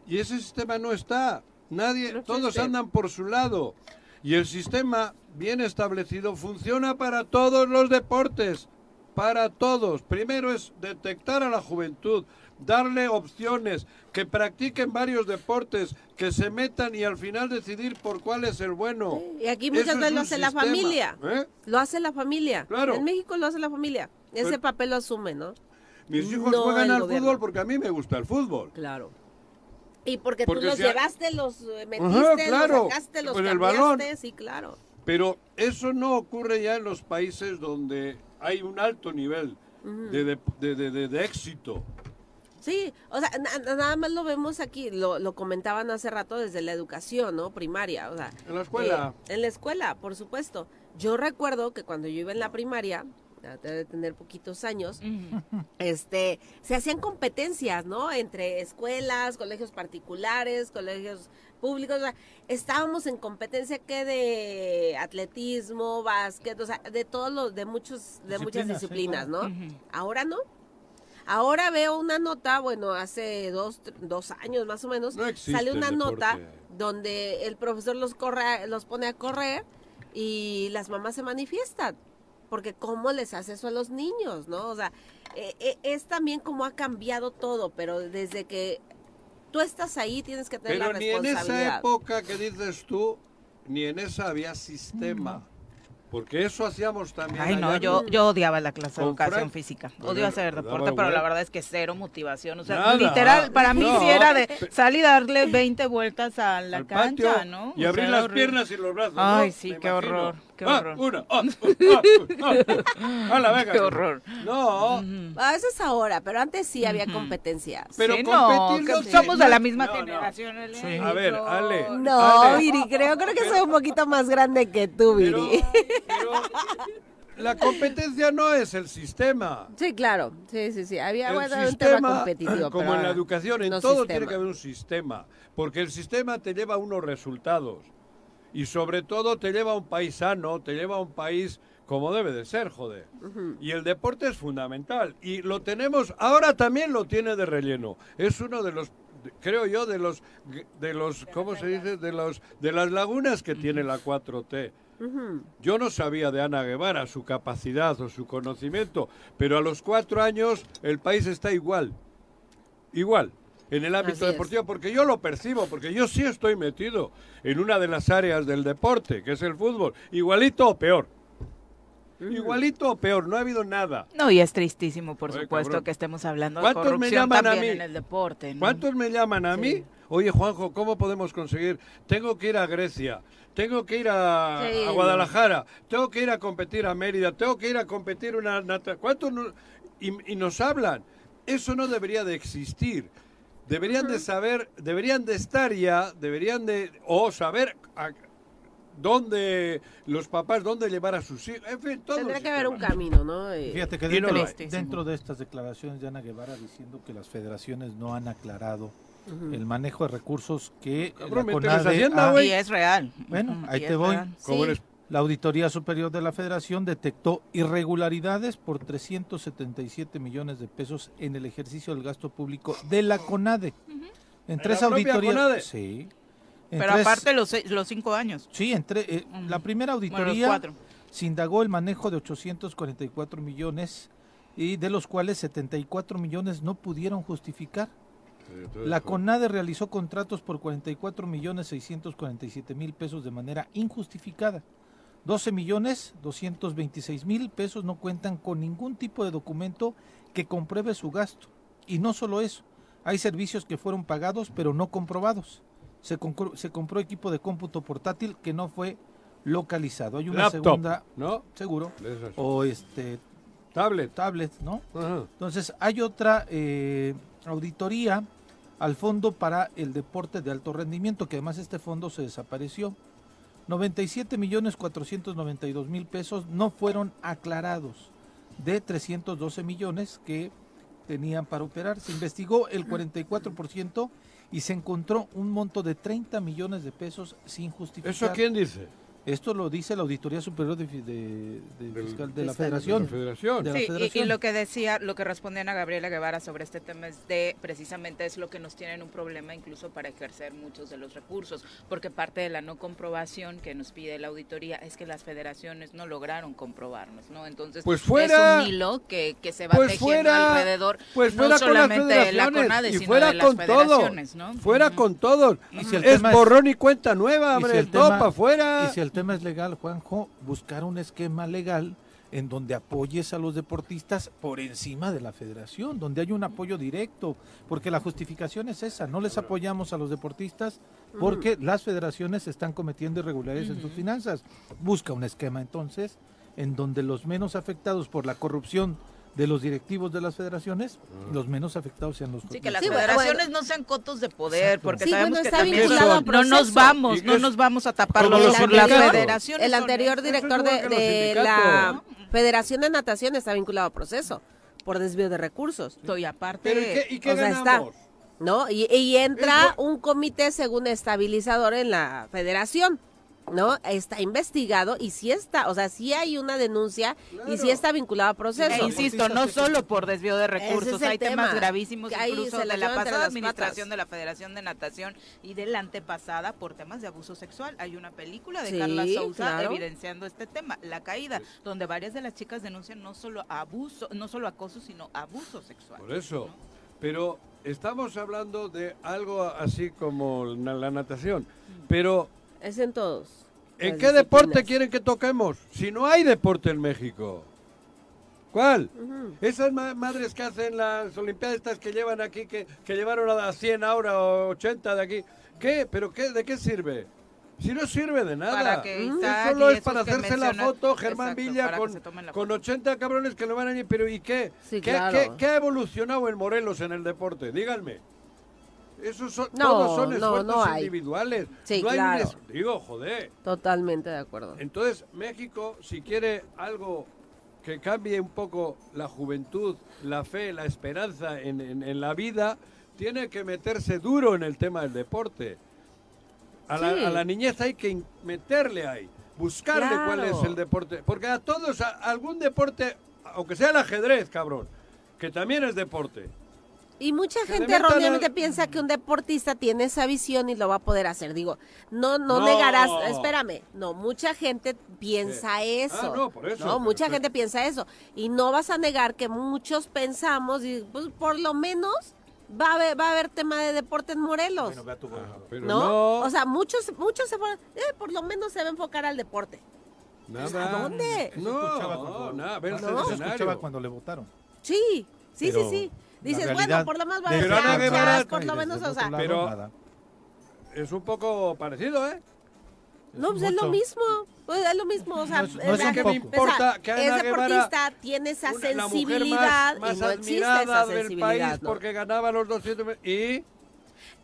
Y ese sistema no está. Nadie, todos andan por su lado. Y el sistema bien establecido funciona para todos los deportes. Para todos. Primero es detectar a la juventud, darle opciones, que practiquen varios deportes, que se metan y al final decidir por cuál es el bueno. Y aquí muchas veces lo hace la familia. ¿eh? Lo hace la familia. Claro. En México lo hace la familia. Ese papel lo asume, ¿no? Mis hijos juegan al fútbol porque a mí me gusta el fútbol. Claro. Y porque, tú los llevaste, los metiste, los sacaste, los cambiaste, el balón. sí, claro. Pero eso no ocurre ya en los países donde hay un alto nivel de, de, de éxito. Sí, o sea, nada más lo vemos aquí, lo, lo, comentaban hace rato desde la educación, ¿no? Primaria, o sea. En la escuela. Eh, en la escuela, por supuesto. Yo recuerdo que cuando yo iba en la primaria, debe tener poquitos años, este, se hacían competencias, ¿no? Entre escuelas, colegios particulares, colegios públicos, o sea, estábamos en competencia que de atletismo, básquet, o sea, de todos los, de muchos, de muchas disciplinas, ¿no? Ahora no. Ahora veo una nota, bueno, hace dos, dos años más o menos, sale una nota donde el profesor los, corre, los pone a correr y las mamás se manifiestan. Porque cómo les hace eso a los niños, ¿no? O sea, e, e, es también como ha cambiado todo, pero desde que tú estás ahí tienes que tener la responsabilidad. Pero ni en esa época que dices tú, ni en esa había sistema. Porque eso hacíamos también. Ay, no, yo, yo odiaba la clase de educación física. Odio hacer deporte, pero la verdad es que cero motivación. O sea, literal, para mí sí era de salir a darle 20 vueltas a la cancha, ¿no? Y abrir las piernas y los brazos. Ay, sí, qué horror. Qué ah, horror. una, ah, ah, a la venga. Qué horror. No. eso es ahora, pero antes sí había competencias. Pero no, somos de la misma generación. A ver, Ale. No, Viri, creo, creo que soy un poquito más grande que tú, Viri. Pero, la competencia no es el sistema. Sí, claro. Sí, sí, sí. Había el un tema competitivo. Como en la educación, en todo tiene que haber un sistema. Porque el sistema te lleva a unos resultados y sobre todo te lleva a un país sano, te lleva a un país como debe de ser, joder. Y el deporte es fundamental. Y lo tenemos, ahora también lo tiene de relleno. Es uno de los, creo yo, de los, de los, ¿cómo se dice? De los, de las lagunas que tiene la 4T. Yo no sabía de Ana Guevara su capacidad o su conocimiento, pero a los cuatro años el país está igual. Igual en el ámbito deportivo, porque yo lo percibo, porque yo sí estoy metido en una de las áreas del deporte, que es el fútbol, igualito o peor. Igualito o peor, no ha habido nada. No, y es tristísimo, por supuesto, que estemos hablando de corrupción me llaman también a mí? en el deporte. ¿Cuántos me llaman a mí? Oye, Juanjo, ¿cómo podemos conseguir? Tengo que ir a Grecia, tengo que ir a, Guadalajara, tengo que ir a competir a Mérida, tengo que ir a competir una... ¿Cuántos? y, y nos hablan. Eso no debería de existir deberían de saber, deberían de estar ya, deberían de, o saber dónde los papás, dónde llevar a sus hijos, en fin, todo. Tendría que haber un camino, ¿no? Eh, Fíjate que dentro, dentro, de estas declaraciones de Ana Guevara diciendo que las federaciones no han aclarado el manejo de recursos que la CONADE y es real. Bueno, ahí te voy. La Auditoría Superior de la Federación detectó irregularidades por 377 millones de pesos en el ejercicio del gasto público de la CONADE. Entre esa auditoría. Sí. Pero aparte los, los cinco años. Sí, entre eh, la primera auditoría se indagó el manejo de 844 millones y de los cuales 74 millones no pudieron justificar. La CONADE realizó contratos por 44 millones 647 mil pesos de manera injustificada. 12 millones 226 mil pesos no cuentan con ningún tipo de documento que compruebe su gasto. Y no solo eso, hay servicios que fueron pagados pero no comprobados. Se, se compró equipo de cómputo portátil que no fue localizado. Hay una segunda, ¿no? Seguro. O este tablet, tablet, ¿no? Entonces hay otra eh, auditoría al fondo para el deporte de alto rendimiento, que además este fondo se desapareció. 97 millones 492 mil pesos no fueron aclarados de 312 millones que tenían para operar. Se investigó el 44% y se encontró un monto de 30 millones de pesos sin justificar. ¿Eso quién dice? Esto lo dice la Auditoría Superior de, la Federación. sí, Y, lo que decía, lo que respondía a Gabriela Guevara sobre este tema es de, precisamente es lo que nos tienen un problema incluso para ejercer muchos de los recursos, porque parte de la no comprobación que nos pide la auditoría es que las federaciones no lograron comprobarnos, ¿no? Entonces pues fuera, es un hilo que, que se va pues tejiendo alrededor, pues no solamente de la CONADE, sino fuera de las con federaciones, ¿no? Fuera con todos. es borrón y cuenta nueva, hombre, topa, fuera tema es legal, Juanjo, buscar un esquema legal en donde apoyes a los deportistas por encima de la federación, donde hay un apoyo directo, porque la justificación es esa, no les apoyamos a los deportistas porque las federaciones están cometiendo irregularidades en sus finanzas. Busca un esquema entonces en donde los menos afectados por la corrupción de los directivos de las federaciones, los menos afectados sean los Sí, que las federaciones no sean cotos de poder, porque sabemos que también no nos vamos, no nos vamos a tapar los las federaciones. El anterior director de, la Federación de Natación está vinculado a proceso por desvío de recursos. Y aparte, ¿y qué, o sea, está, ¿no? Y, y entra un comité según estabilizador en la federación. ¿No? Está investigado y si está, o sea, si hay una denuncia y si está vinculado a proceso. E insisto, no solo por desvío de recursos, hay temas gravísimos incluso de la pasada administración de la Federación de Natación y de la antepasada por temas de abuso sexual. Hay una película de Carla Souza evidenciando este tema, La Caída, donde varias de las chicas denuncian no solo abuso, no solo acoso, sino abuso sexual. Por eso, pero estamos hablando de algo así como la natación, pero es en todos. ¿En qué deporte quieren que toquemos? Si no hay deporte en México. ¿Cuál? Esas madres que hacen las Olimpiadas estas que llevan aquí, que, que llevaron a 100 ahora o 80 de aquí. ¿Qué? ¿Pero qué? ¿De qué sirve? Si no sirve de nada. Para que solo es para hacerse la foto Germán Villa con, con 80 cabrones que lo van a ir. Pero ¿y qué? ¿Qué, ha evolucionado en Morelos en el deporte? Díganme. Esos son, todos son esfuerzos individuales. Sí, no hay digo, joder. Totalmente de acuerdo. Entonces, México, si quiere algo que cambie un poco la juventud, la fe, la esperanza en, en la vida, tiene que meterse duro en el tema del deporte. A, la, niñez hay que meterle ahí, buscarle cuál es el deporte. Porque a todos, algún deporte, aunque sea el ajedrez, cabrón, que también es deporte. Y mucha gente erróneamente piensa que un deportista tiene esa visión y lo va a poder hacer. Digo, no, no, negarás, espérame, no, mucha gente piensa eso. Ah, no, por eso. No, mucha gente piensa eso. Y no vas a negar que muchos pensamos, y pues por lo menos va a haber, va a haber tema de deporte en Morelos. ¿No? O sea, muchos, muchos se eh, por lo menos se va a enfocar al deporte. Nada. ¿A dónde? No, no, nada, no. escuchaba cuando le votaron. Sí, sí, sí, sí. Dices, bueno, por lo menos va a haber por lo menos, o sea. Pero es un poco parecido, ¿eh? No, pues es lo mismo. Pues es lo mismo, o sea, no, es, que me importa que Ana es deportista, tiene esa sensibilidad más, y no admirada del país porque ganaba los 200 y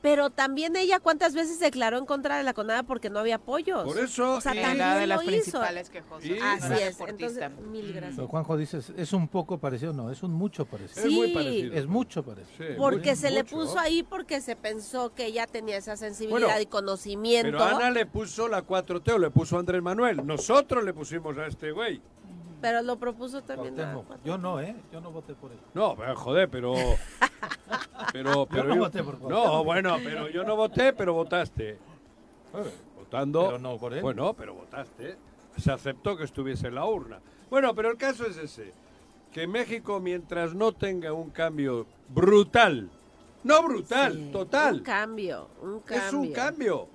pero también ella cuántas veces declaró en contra de la CONADA porque no había apoyos. Por eso. O sea, también de las lo principales hizo. Así es. Entonces, mil gracias. Juanjo dice, es un poco parecido, no, es un mucho parecido. Sí. Es muy parecido. Es mucho parecido. Sí, porque se le puso ahí porque se pensó que ella tenía esa sensibilidad y conocimiento. Pero Ana le puso la 4T o le puso Andrés Manuel. Nosotros le pusimos a este güey. Pero lo propuso también. Yo no, ¿eh? Yo no voté por él. No, pero, joder, pero. pero, pero yo no voté por No, bueno, pero yo no voté, pero votaste. Eh, votando. Pero no por él. Bueno, pero votaste. Se aceptó que estuviese en la urna. Bueno, pero el caso es ese. Que México, mientras no tenga un cambio brutal, no brutal, total. Un cambio, un cambio. Es un cambio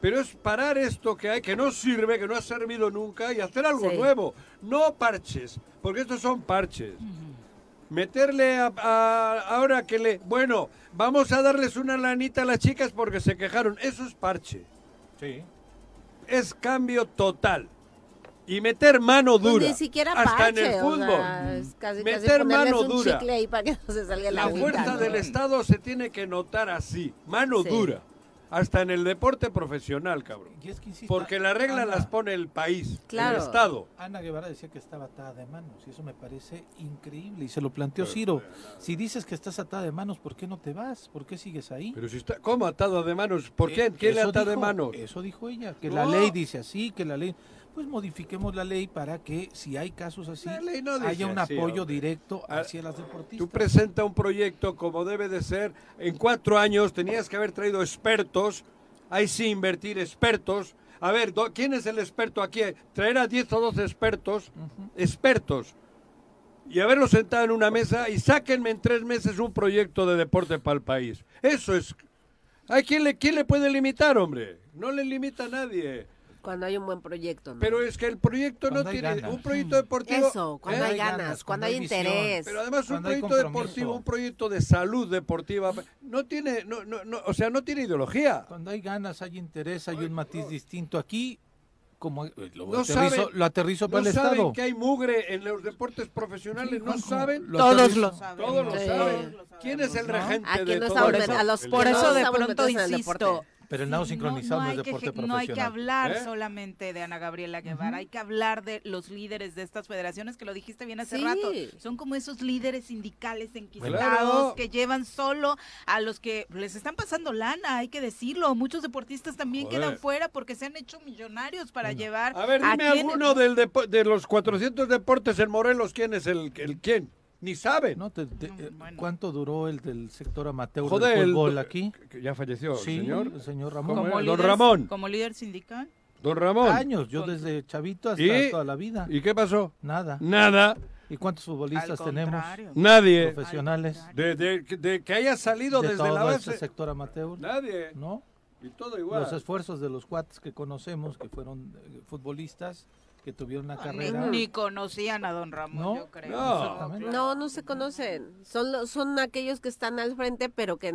pero es parar esto que hay, que no sirve, que no ha servido nunca y hacer algo nuevo. No parches, porque estos son parches. Meterle a, ahora que le, bueno, vamos a darles una lanita a las chicas porque se quejaron. Eso es parche. Sí. Es cambio total. Y meter mano pues dura. ni siquiera hasta en el fútbol. meter mano dura. la, fuerza del Estado se tiene que notar así, mano dura. Hasta en el deporte profesional, cabrón. Porque la regla las pone el país, el Estado. Ana Guevara decía que estaba atada de manos y eso me parece increíble. Y se lo planteó Ciro. Si dices que estás atada de manos, ¿por qué no te vas? ¿Por qué sigues ahí? Pero si está, ¿cómo atado de manos? ¿Por qué? Eh, ¿Quién le ata de manos? Eso dijo ella, que la ley dice así, que la ley pues modifiquemos la ley para que si hay casos así haya un apoyo directo ah, hacia las deportistas. Tú presenta un proyecto como debe de ser. En cuatro años tenías que haber traído expertos. Ahí sí invertir expertos. A ver, ¿quién es el experto aquí? Traer a 10 o 12 expertos, expertos, y haberlos sentado en una mesa y sáquenme en tres meses un proyecto de deporte para el país. Eso es... ¿A quién le, quién le puede limitar, hombre? No le limita a nadie. Cuando hay un buen proyecto, ¿no? Pero es que el proyecto no tiene un proyecto deportivo. Eso, cuando hay ganas, cuando, hay interés. Pero además un proyecto deportivo, un proyecto de salud deportiva, no tiene, no, no, o sea, no tiene ideología. Cuando hay ganas, hay interés, hay un matiz distinto. Aquí como eh, lo, no aterrizo, lo aterrizo para no el saben que hay mugre en los deportes profesionales, no saben. Todos lo saben. Todos lo saben. ¿Quién es el regente de todo eso? Por eso de pronto insisto, pero el nado sincronizado no, es deporte profesional. No hay que hablar ¿Eh? solamente de Ana Gabriela Guevara, hay que hablar de los líderes de estas federaciones, que lo dijiste bien hace rato. Son como esos líderes sindicales enquistados que llevan solo a los que les están pasando lana, hay que decirlo. Muchos deportistas también quedan fuera porque se han hecho millonarios para llevar. A ver, dime alguno del de los 400 deportes en Morelos, ¿quién es el, el quién? Ni sabe. No, eh, ¿Cuánto duró el del sector amateur del fútbol aquí? ya falleció el señor. El señor Ramón. Don Ramón. Como líder sindical. Don Ramón. Años, yo desde chavito hasta toda la vida. ¿Y qué pasó? Nada. Nada. ¿Y cuántos futbolistas tenemos? Nadie. Profesionales. De, que haya salido desde la base. sector amateur. Nadie. ¿No? Y todo igual. Los esfuerzos de los cuates que conocemos, que fueron eh, futbolistas, que tuvieron una carrera. Ni, conocían a don Ramón, yo creo. No, no, no se conocen. Son, son aquellos que están al frente, pero que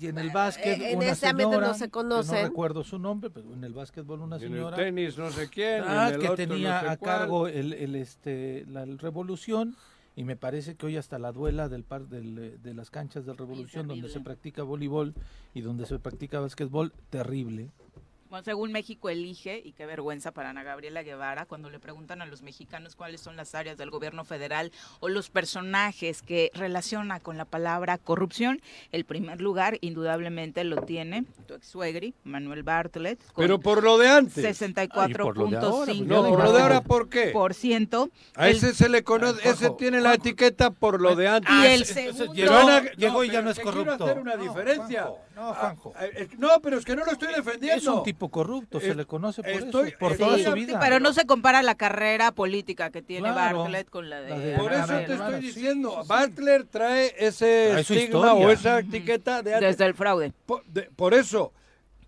y en el básquet, en una ese no se conocen. No recuerdo su nombre, pero en el básquetbol una señora. En el tenis no sé quién. Ah, que tenía a cargo el, el, este, la Revolución y me parece que hoy hasta la duela del par del, de las canchas de Revolución donde se practica voleibol y donde se practica básquetbol, terrible. Bueno, según México elige, y qué vergüenza para Ana Gabriela Guevara, cuando le preguntan a los mexicanos cuáles son las áreas del gobierno federal o los personajes que relaciona con la palabra corrupción, el primer lugar indudablemente lo tiene tu ex suegri, Manuel Bartlett. Pero por lo de antes. 64.5. No, por lo de ahora, ¿por qué? Por ciento. A ese se le conoce, ese tiene la etiqueta por lo de antes. Y el segundo. Llegó, y ya no es corrupto. Quiero hacer una diferencia. No, Juanjo. Ah, no, pero es que no lo estoy defendiendo corrupto, se le conoce por eso, por toda su vida. Pero no se compara la carrera política que tiene Bartlett con la de... por eso te estoy diciendo, Bartlett trae ese estigma o esa etiqueta de Desde el fraude. Por, eso...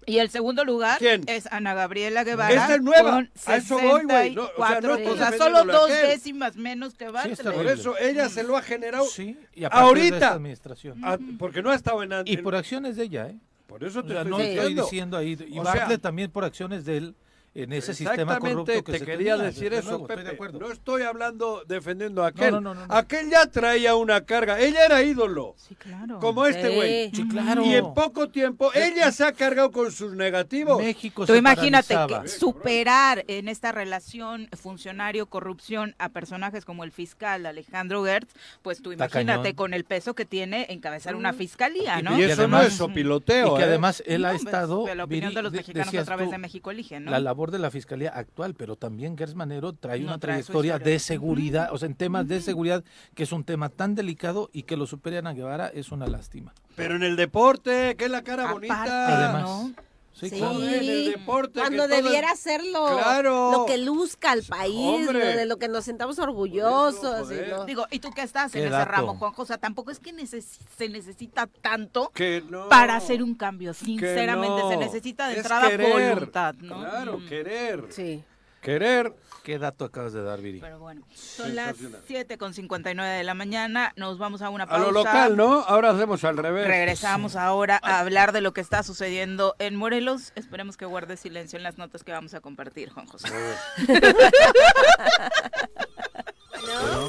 Y el segundo lugar es Ana Gabriela Guevara. Es nueva. a eso voy, güey. No, o sea, solo dos décimas menos que Bartlett. por eso ella se lo ha generado sí, y ahorita. administración. porque no ha estado en... Y por acciones de ella, ¿eh? Por eso te no estoy diciendo ahí. Y Bartlett también por acciones de él en ese sistema corrupto que te quería decir eso, Pepe. no estoy hablando defendiendo a aquel. aquel ya traía una carga. Ella era ídolo. Sí, claro. Como este güey. Sí, claro. Y en poco tiempo ella se ha cargado con sus negativos. México Tú imagínate que superar en esta relación funcionario-corrupción a personajes como el fiscal Alejandro Gertz, pues tú imagínate con el peso que tiene encabezar una fiscalía, ¿no? Y eso no es piloteo. Y que ¿eh? además él ha pues, estado. la opinión de los mexicanos a través de México Elige, ¿no? La labor de la fiscalía actual, pero también Gers Manero trae una trayectoria de seguridad, o sea, en temas de seguridad, que es un tema tan delicado y que lo supere a Guevara es una lástima. Pero en el deporte, que es la cara bonita. Además. Sí, En el deporte. Cuando debiera hacerlo lo que luzca al país, de lo que nos sentamos orgullosos. y Digo, ¿y tú qué estás en ese ramo, Juanjo? O sea, tampoco es que se necesita tanto para hacer un cambio. Sinceramente, se necesita de entrada voluntad, ¿no? Claro, mm. querer. Sí. Querer. ¿Qué dato acabas de dar, Viri? Pero bueno, son las 7 con 59 de la mañana. Nos vamos a una pausa. A lo local, ¿no? Ahora hacemos al revés. Regresamos ahora a hablar de lo que está sucediendo en Morelos. Esperemos que guarde silencio en las notas que vamos a compartir, Juan José. Bueno,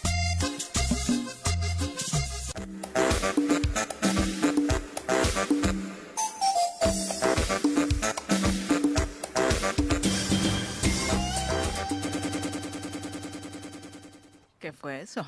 ¿Qué fue eso?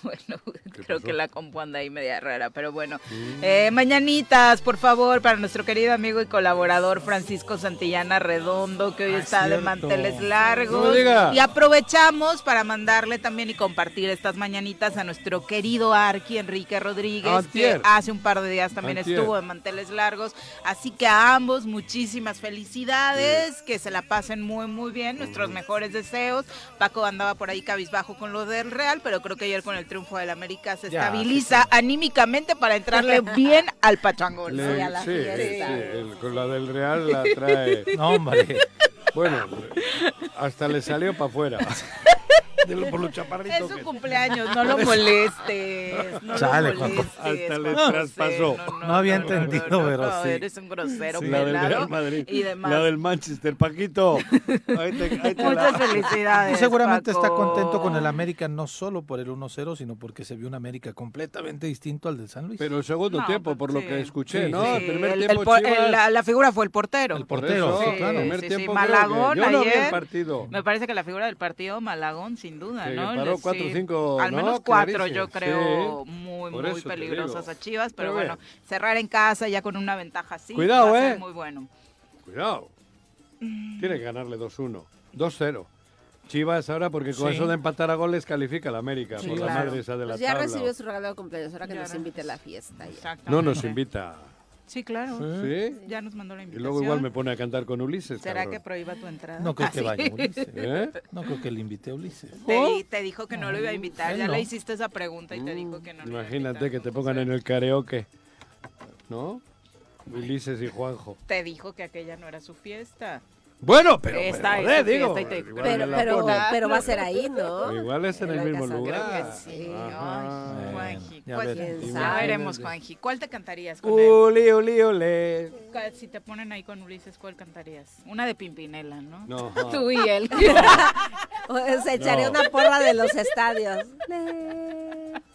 Bueno, creo que la compu anda ahí media rara, pero bueno. Eh, mañanitas, por favor, para nuestro querido amigo y colaborador Francisco Santillana Redondo, que hoy ah, está de manteles largos. y aprovechamos para mandarle también y compartir estas mañanitas a nuestro querido Arqui Enrique Rodríguez, que hace un par de días también estuvo de manteles largos. Así que a ambos, muchísimas felicidades, que se la pasen muy, muy bien, nuestros mejores deseos. Paco andaba por ahí cabizbajo con lo del Real, pero creo que ayer con el triunfo del América se estabiliza anímicamente para entrarle bien al pachangón. sí, sí, con la del Real la trae. No, hombre. Bueno, hasta le salió para afuera. por los chaparritos. Es su cumpleaños, no lo molestes. No lo molestes. Hasta le traspasó. No, había entendido, pero sí. Eres un grosero, La del Real Madrid. Y demás. La del Manchester, Paquito. Muchas felicidades. Y seguramente está contento con el América, no solo por el 1-0, sino porque se vio un América completamente distinto al del San Luis. Pero el segundo tiempo, por lo que escuché, ¿no? el primer tiempo. la, figura fue el portero. El portero, sí, claro. El primer tiempo. Malagón, yo no ayer. partido. Me parece que la figura del partido, Malagón, sin duda, ¿no? Paró cuatro o cinco. Al menos cuatro, yo creo, muy, muy peligrosas a Chivas, pero, bueno, cerrar en casa ya con una ventaja así. Cuidado, eh. Muy bueno. Cuidado. Tiene que ganarle 2-1, 2-0. Chivas ahora, porque con eso de empatar a goles califica la América, por la madre esa de la pues ya recibió su regalo de cumpleaños, ahora que nos invite a la fiesta. No nos invita. Sí, claro. ¿Sí? Ya nos mandó la invitación. Y luego igual me pone a cantar con Ulises. ¿Será que prohíba tu entrada? No creo que vaya Ulises. ¿Eh? No creo que le invite a Ulises. Te, te dijo que no, lo iba a invitar. Ya le hiciste esa pregunta y te dijo que no. Imagínate que te pongan en el karaoke. ¿No? Ulises y Juanjo. Te dijo que aquella no era su fiesta. Bueno, pero, pero, digo, pero, pero, pero, va a ser ahí, ¿no? Igual es en el mismo lugar. sí. Ay, Juanji. Ya, veremos, Juanji. ¿Cuál te cantarías con uli, él? Uli, uli, Si te ponen ahí con Ulises, ¿cuál cantarías? Una de Pimpinela, ¿no? No. Tú y él. Se echaría una porra de los estadios.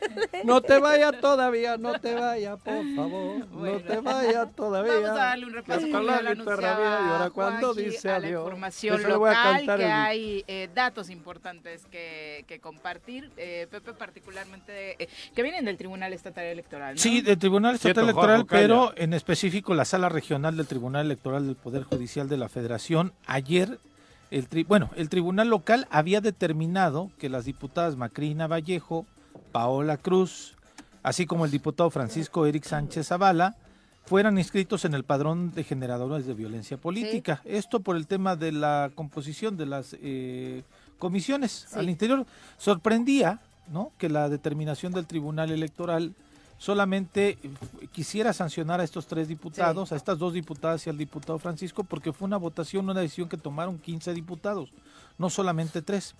No te vaya todavía, no te vaya, por favor. no te vaya todavía. Vamos a darle un repaso con la rabia y ahora cuando dice a la información local que hay eh, datos importantes que, que compartir. Eh, Pepe particularmente eh, que vienen del Tribunal Estatal Electoral. ¿no? Sí, del Tribunal Estatal Electoral, pero en específico la Sala Regional del Tribunal Electoral del Poder Judicial de la Federación ayer el bueno, el tribunal local había determinado que las diputadas Macrina Vallejo, Paola Cruz, así como el diputado Francisco Eric Sánchez Zavala, fueran inscritos en el padrón de generadores de violencia política. Esto por el tema de la composición de las eh, comisiones al interior. Sorprendía ¿no? que la determinación del Tribunal Electoral solamente quisiera sancionar a estos tres diputados, a estas dos diputadas y al diputado Francisco, porque fue una votación, una decisión que tomaron 15 diputados, no solamente tres.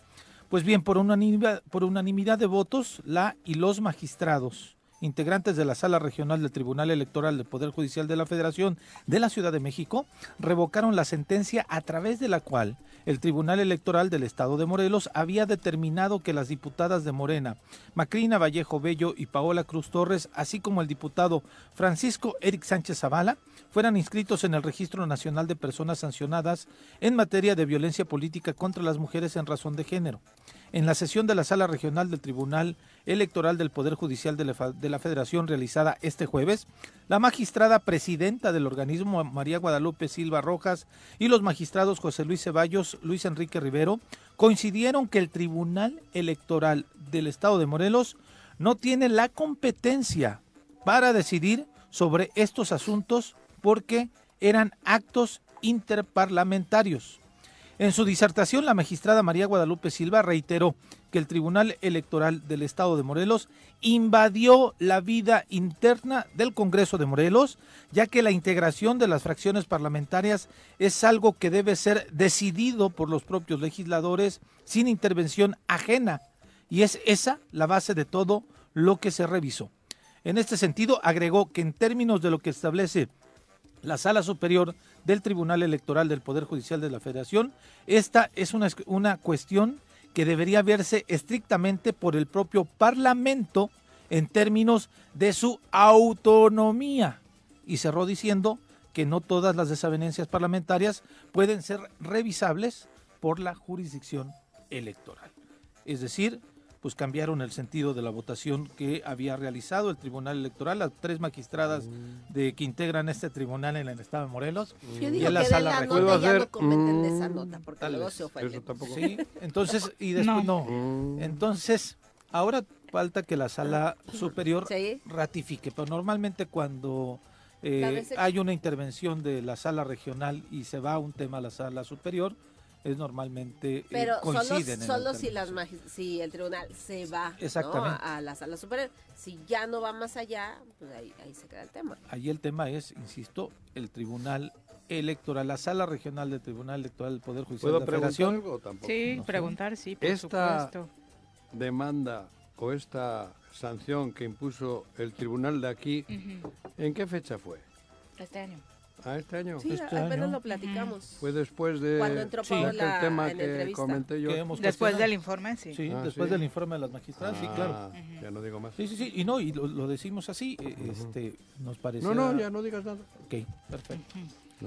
Pues bien, por unanimidad, por unanimidad de votos, la y los magistrados integrantes de la Sala Regional del Tribunal Electoral del Poder Judicial de la Federación de la Ciudad de México revocaron la sentencia a través de la cual el Tribunal Electoral del Estado de Morelos había determinado que las diputadas de Morena, Macrina Vallejo Bello y Paola Cruz Torres, así como el diputado Francisco Eric Sánchez Zavala, fueran inscritos en el Registro Nacional de Personas Sancionadas en materia de violencia política contra las mujeres en razón de género. En la sesión de la Sala Regional del Tribunal Electoral del Poder Judicial de la, Federación realizada este jueves, la magistrada presidenta del organismo María Guadalupe Silva Rojas y los magistrados José Luis Ceballos, Luis Enrique Rivero, coincidieron que el Tribunal Electoral del Estado de Morelos no tiene la competencia para decidir sobre estos asuntos porque eran actos interparlamentarios. En su disertación, la magistrada María Guadalupe Silva reiteró que el Tribunal Electoral del Estado de Morelos invadió la vida interna del Congreso de Morelos, ya que la integración de las fracciones parlamentarias es algo que debe ser decidido por los propios legisladores sin intervención ajena, y es esa la base de todo lo que se revisó. En este sentido, agregó que en términos de lo que establece la Sala Superior del Tribunal Electoral del Poder Judicial de la Federación. Esta es una, una cuestión que debería verse estrictamente por el propio Parlamento en términos de su autonomía. Y cerró diciendo que no todas las desavenencias parlamentarias pueden ser revisables por la jurisdicción electoral. Es decir, pues cambiaron el sentido de la votación que había realizado el Tribunal Electoral, las tres magistradas mm. de que integran este tribunal en el estado de Morelos. Yo digo y la que sala de la nota ya no cometen de esa nota, porque luego se ofenden. Sí, entonces, y después no. Mm. Entonces, ahora falta que la sala superior ratifique, pero normalmente cuando eh, hay una intervención de la sala regional y se va un tema a la sala superior, es normalmente eh, pero coinciden solo, si las si el tribunal se va a la sala superior. Si ya no va más allá pues ahí, se queda el tema. Ahí el tema es insisto el tribunal electoral la sala regional del tribunal electoral del poder judicial de la Federación. algo, sí preguntar sí por esta demanda o esta sanción que impuso el tribunal de aquí en qué fecha fue este año ¿A este año? Sí, este apenas lo platicamos. Fue después de Cuando entró Paola el tema que comenté yo. Después del informe, sí. Sí, ah, después del informe de las magistradas, sí, claro. Ah, ya no digo más. Sí, sí, sí, y no, y lo, decimos así, eh, este, nos parece. No, no, ya no digas nada. Ok, perfecto.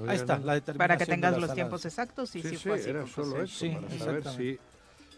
Ahí está, la determinación Para que tengas los tiempos exactos, sí, sí, fue así. era solo eso, para saber si,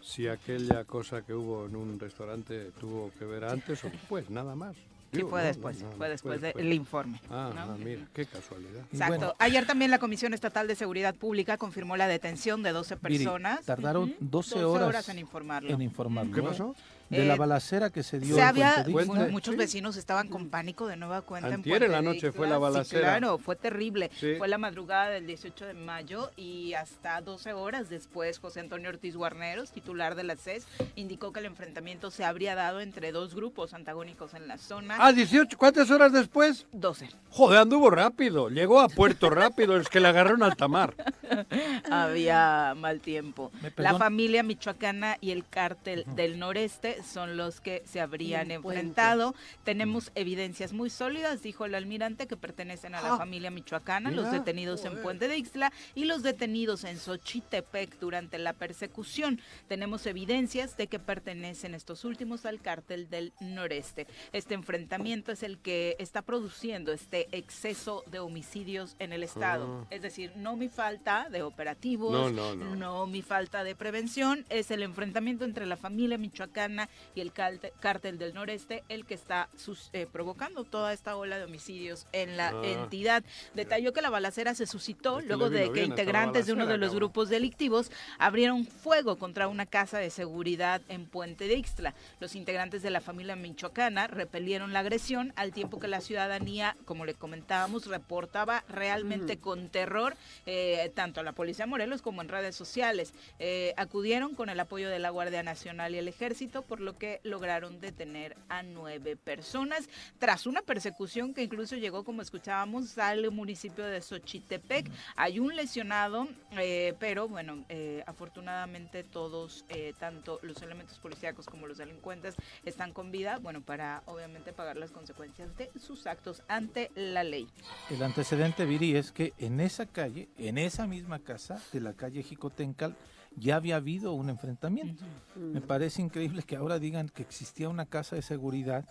si aquella cosa que hubo en un restaurante tuvo que ver antes o después, nada más. Sí, fue después, fue después del informe. Ah, ah, mira, qué casualidad. Exacto. Ayer también la Comisión Estatal de Seguridad Pública confirmó la detención de 12 personas. tardaron 12, horas, en informarlo. En informarlo. ¿Qué pasó? De la eh, balacera que se dio. Se había, muchos vecinos estaban con pánico de nueva cuenta. Antier en, la noche fue la balacera. claro, fue terrible. Fue la madrugada del 18 de mayo y hasta 12 horas después José Antonio Ortiz Guarneros, titular de la CES, indicó que el enfrentamiento se habría dado entre dos grupos antagónicos en la zona. Ah, 18, ¿cuántas horas después? 12. Joder, anduvo rápido, llegó a Puerto rápido, es que le agarraron alta mar. había mal tiempo. La familia michoacana y el cártel del noreste son los que se habrían enfrentado. Tenemos evidencias muy sólidas, dijo el almirante, que pertenecen a la ah. familia michoacana, los detenidos en Puente de Ixtla y los detenidos en Xochitepec durante la persecución. Tenemos evidencias de que pertenecen estos últimos al cártel del noreste. Este enfrentamiento es el que está produciendo este exceso de homicidios en el estado. Ah. Es decir, no mi falta de operativos, no, no mi falta de prevención, es el enfrentamiento entre la familia michoacana y el cártel del noreste el que está eh, provocando toda esta ola de homicidios en la ah. entidad. Detalló que la balacera se suscitó luego de que integrantes de uno de los grupos delictivos abrieron fuego contra una casa de seguridad en Puente de Ixtla. Los integrantes de la familia michoacana repelieron la agresión al tiempo que la ciudadanía, como le comentábamos, reportaba realmente con terror eh, tanto a la policía Morelos como en redes sociales. Eh, acudieron con el apoyo de la Guardia Nacional y el Ejército por lo que lograron detener a nueve personas tras una persecución que incluso llegó, como escuchábamos, al municipio de Xochitepec. Hay un lesionado, eh, pero bueno, eh, afortunadamente todos, eh, tanto los elementos policíacos como los delincuentes, están con vida, bueno, para obviamente pagar las consecuencias de sus actos ante la ley. El antecedente, Viri, es que en esa calle, en esa misma casa de la calle Jicotencal, ya había habido un enfrentamiento. Me parece increíble que ahora digan que existía una casa de seguridad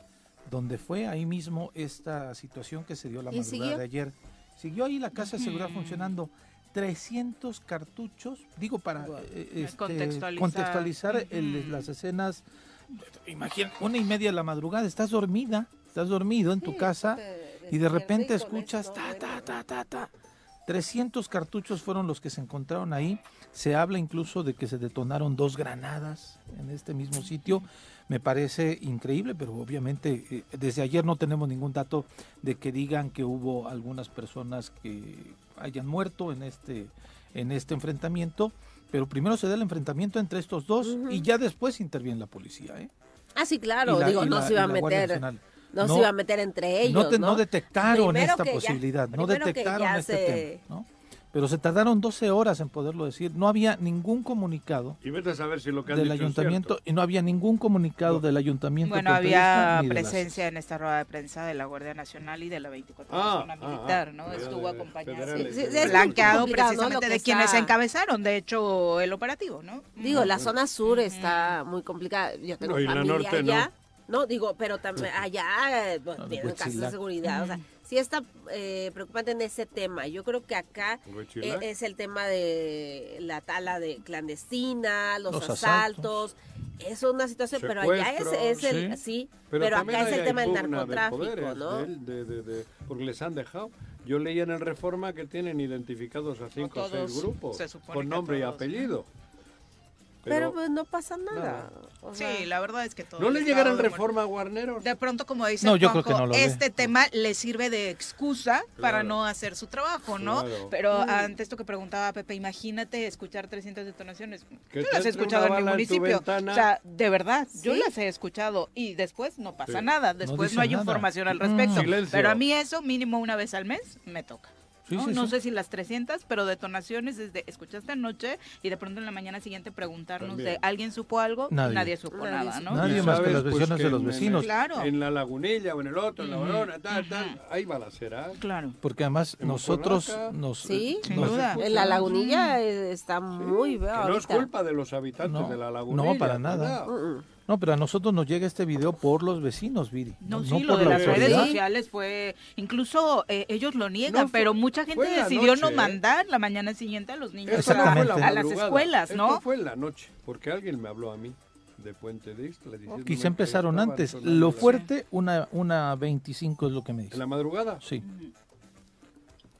donde fue ahí mismo esta situación que se dio la madrugada de ayer. Siguió ahí la casa de seguridad funcionando. 300 cartuchos, digo para eh, este, contextualizar, las escenas. Imagina, una y media de la madrugada, estás dormida, estás dormido en tu casa y de repente escuchas ta, ta, ta, ta, ta. 300 cartuchos fueron los que se encontraron ahí. Se habla incluso de que se detonaron dos granadas en este mismo sitio. Me parece increíble, pero obviamente eh, desde ayer no tenemos ningún dato de que digan que hubo algunas personas que hayan muerto en este, en este enfrentamiento. Pero primero se da el enfrentamiento entre estos dos y ya después interviene la policía. ¿eh? Ah, sí, claro. Digo, no se iba a meter no, se iba a meter entre ellos. No, detectaron esta posibilidad, no detectaron este tema. Pero se tardaron 12 horas en poderlo decir. No había ningún comunicado y vete a saber si lo que del ayuntamiento y no había ningún comunicado del ayuntamiento. Bueno, había presencia en esta rueda de prensa de la Guardia Nacional y de la 24 ah, Zona ah, Militar, ah. ¿no? Estuvo acompañado, blanqueado precisamente de quienes encabezaron, de hecho, el operativo, ¿no? Digo, la zona sur está muy complicada. Yo tengo familia allá. No, digo, pero también allá pues, tienen casas de seguridad, o sea, sí está eh, preocupante en ese tema. Yo creo que acá eh, es el tema de la tala de clandestina, los, asaltos. Es una situación, pero allá es, el, sí, pero, acá es el tema del narcotráfico, ¿no? porque les han dejado. Yo leí en el Reforma que tienen identificados a cinco o seis grupos con nombre y apellido. Pero, pues no pasa nada. sí, la verdad es que todo. ¿No le llegaron reforma a Guarneros? De pronto, como dice no, este tema le sirve de excusa para no hacer su trabajo, ¿no? Pero mm. ante esto que preguntaba Pepe, imagínate escuchar 300 detonaciones. Yo las he escuchado en mi municipio. o sea, de verdad, yo las he escuchado y después no pasa nada. Después no, hay información al respecto. Pero a mí eso, mínimo una vez al mes, me toca. ¿No? sé si las 300, pero detonaciones desde escuchaste anoche y de pronto en la mañana siguiente preguntarnos de alguien supo algo, nadie, supo nada, ¿no? Nadie más que las pues, versiones de los vecinos. En, la lagunilla o en el otro, en la Orona, tal, tal, ahí va la cera. Claro. Porque además nosotros nos... Sí, sin duda. En la lagunilla está muy... no es culpa de los habitantes de la lagunilla. No, para nada. No, pero a nosotros nos llega este video por los vecinos, Viri. No, sí, lo de las redes sociales fue, incluso eh, ellos lo niegan, pero mucha gente decidió no mandar la mañana siguiente a los niños a, las escuelas, ¿no? Esto fue en la noche, porque alguien me habló a mí. de Puente de Ixtla. Quizá empezaron antes. Lo fuerte, una, una 25 es lo que me dice. ¿En la madrugada? Sí.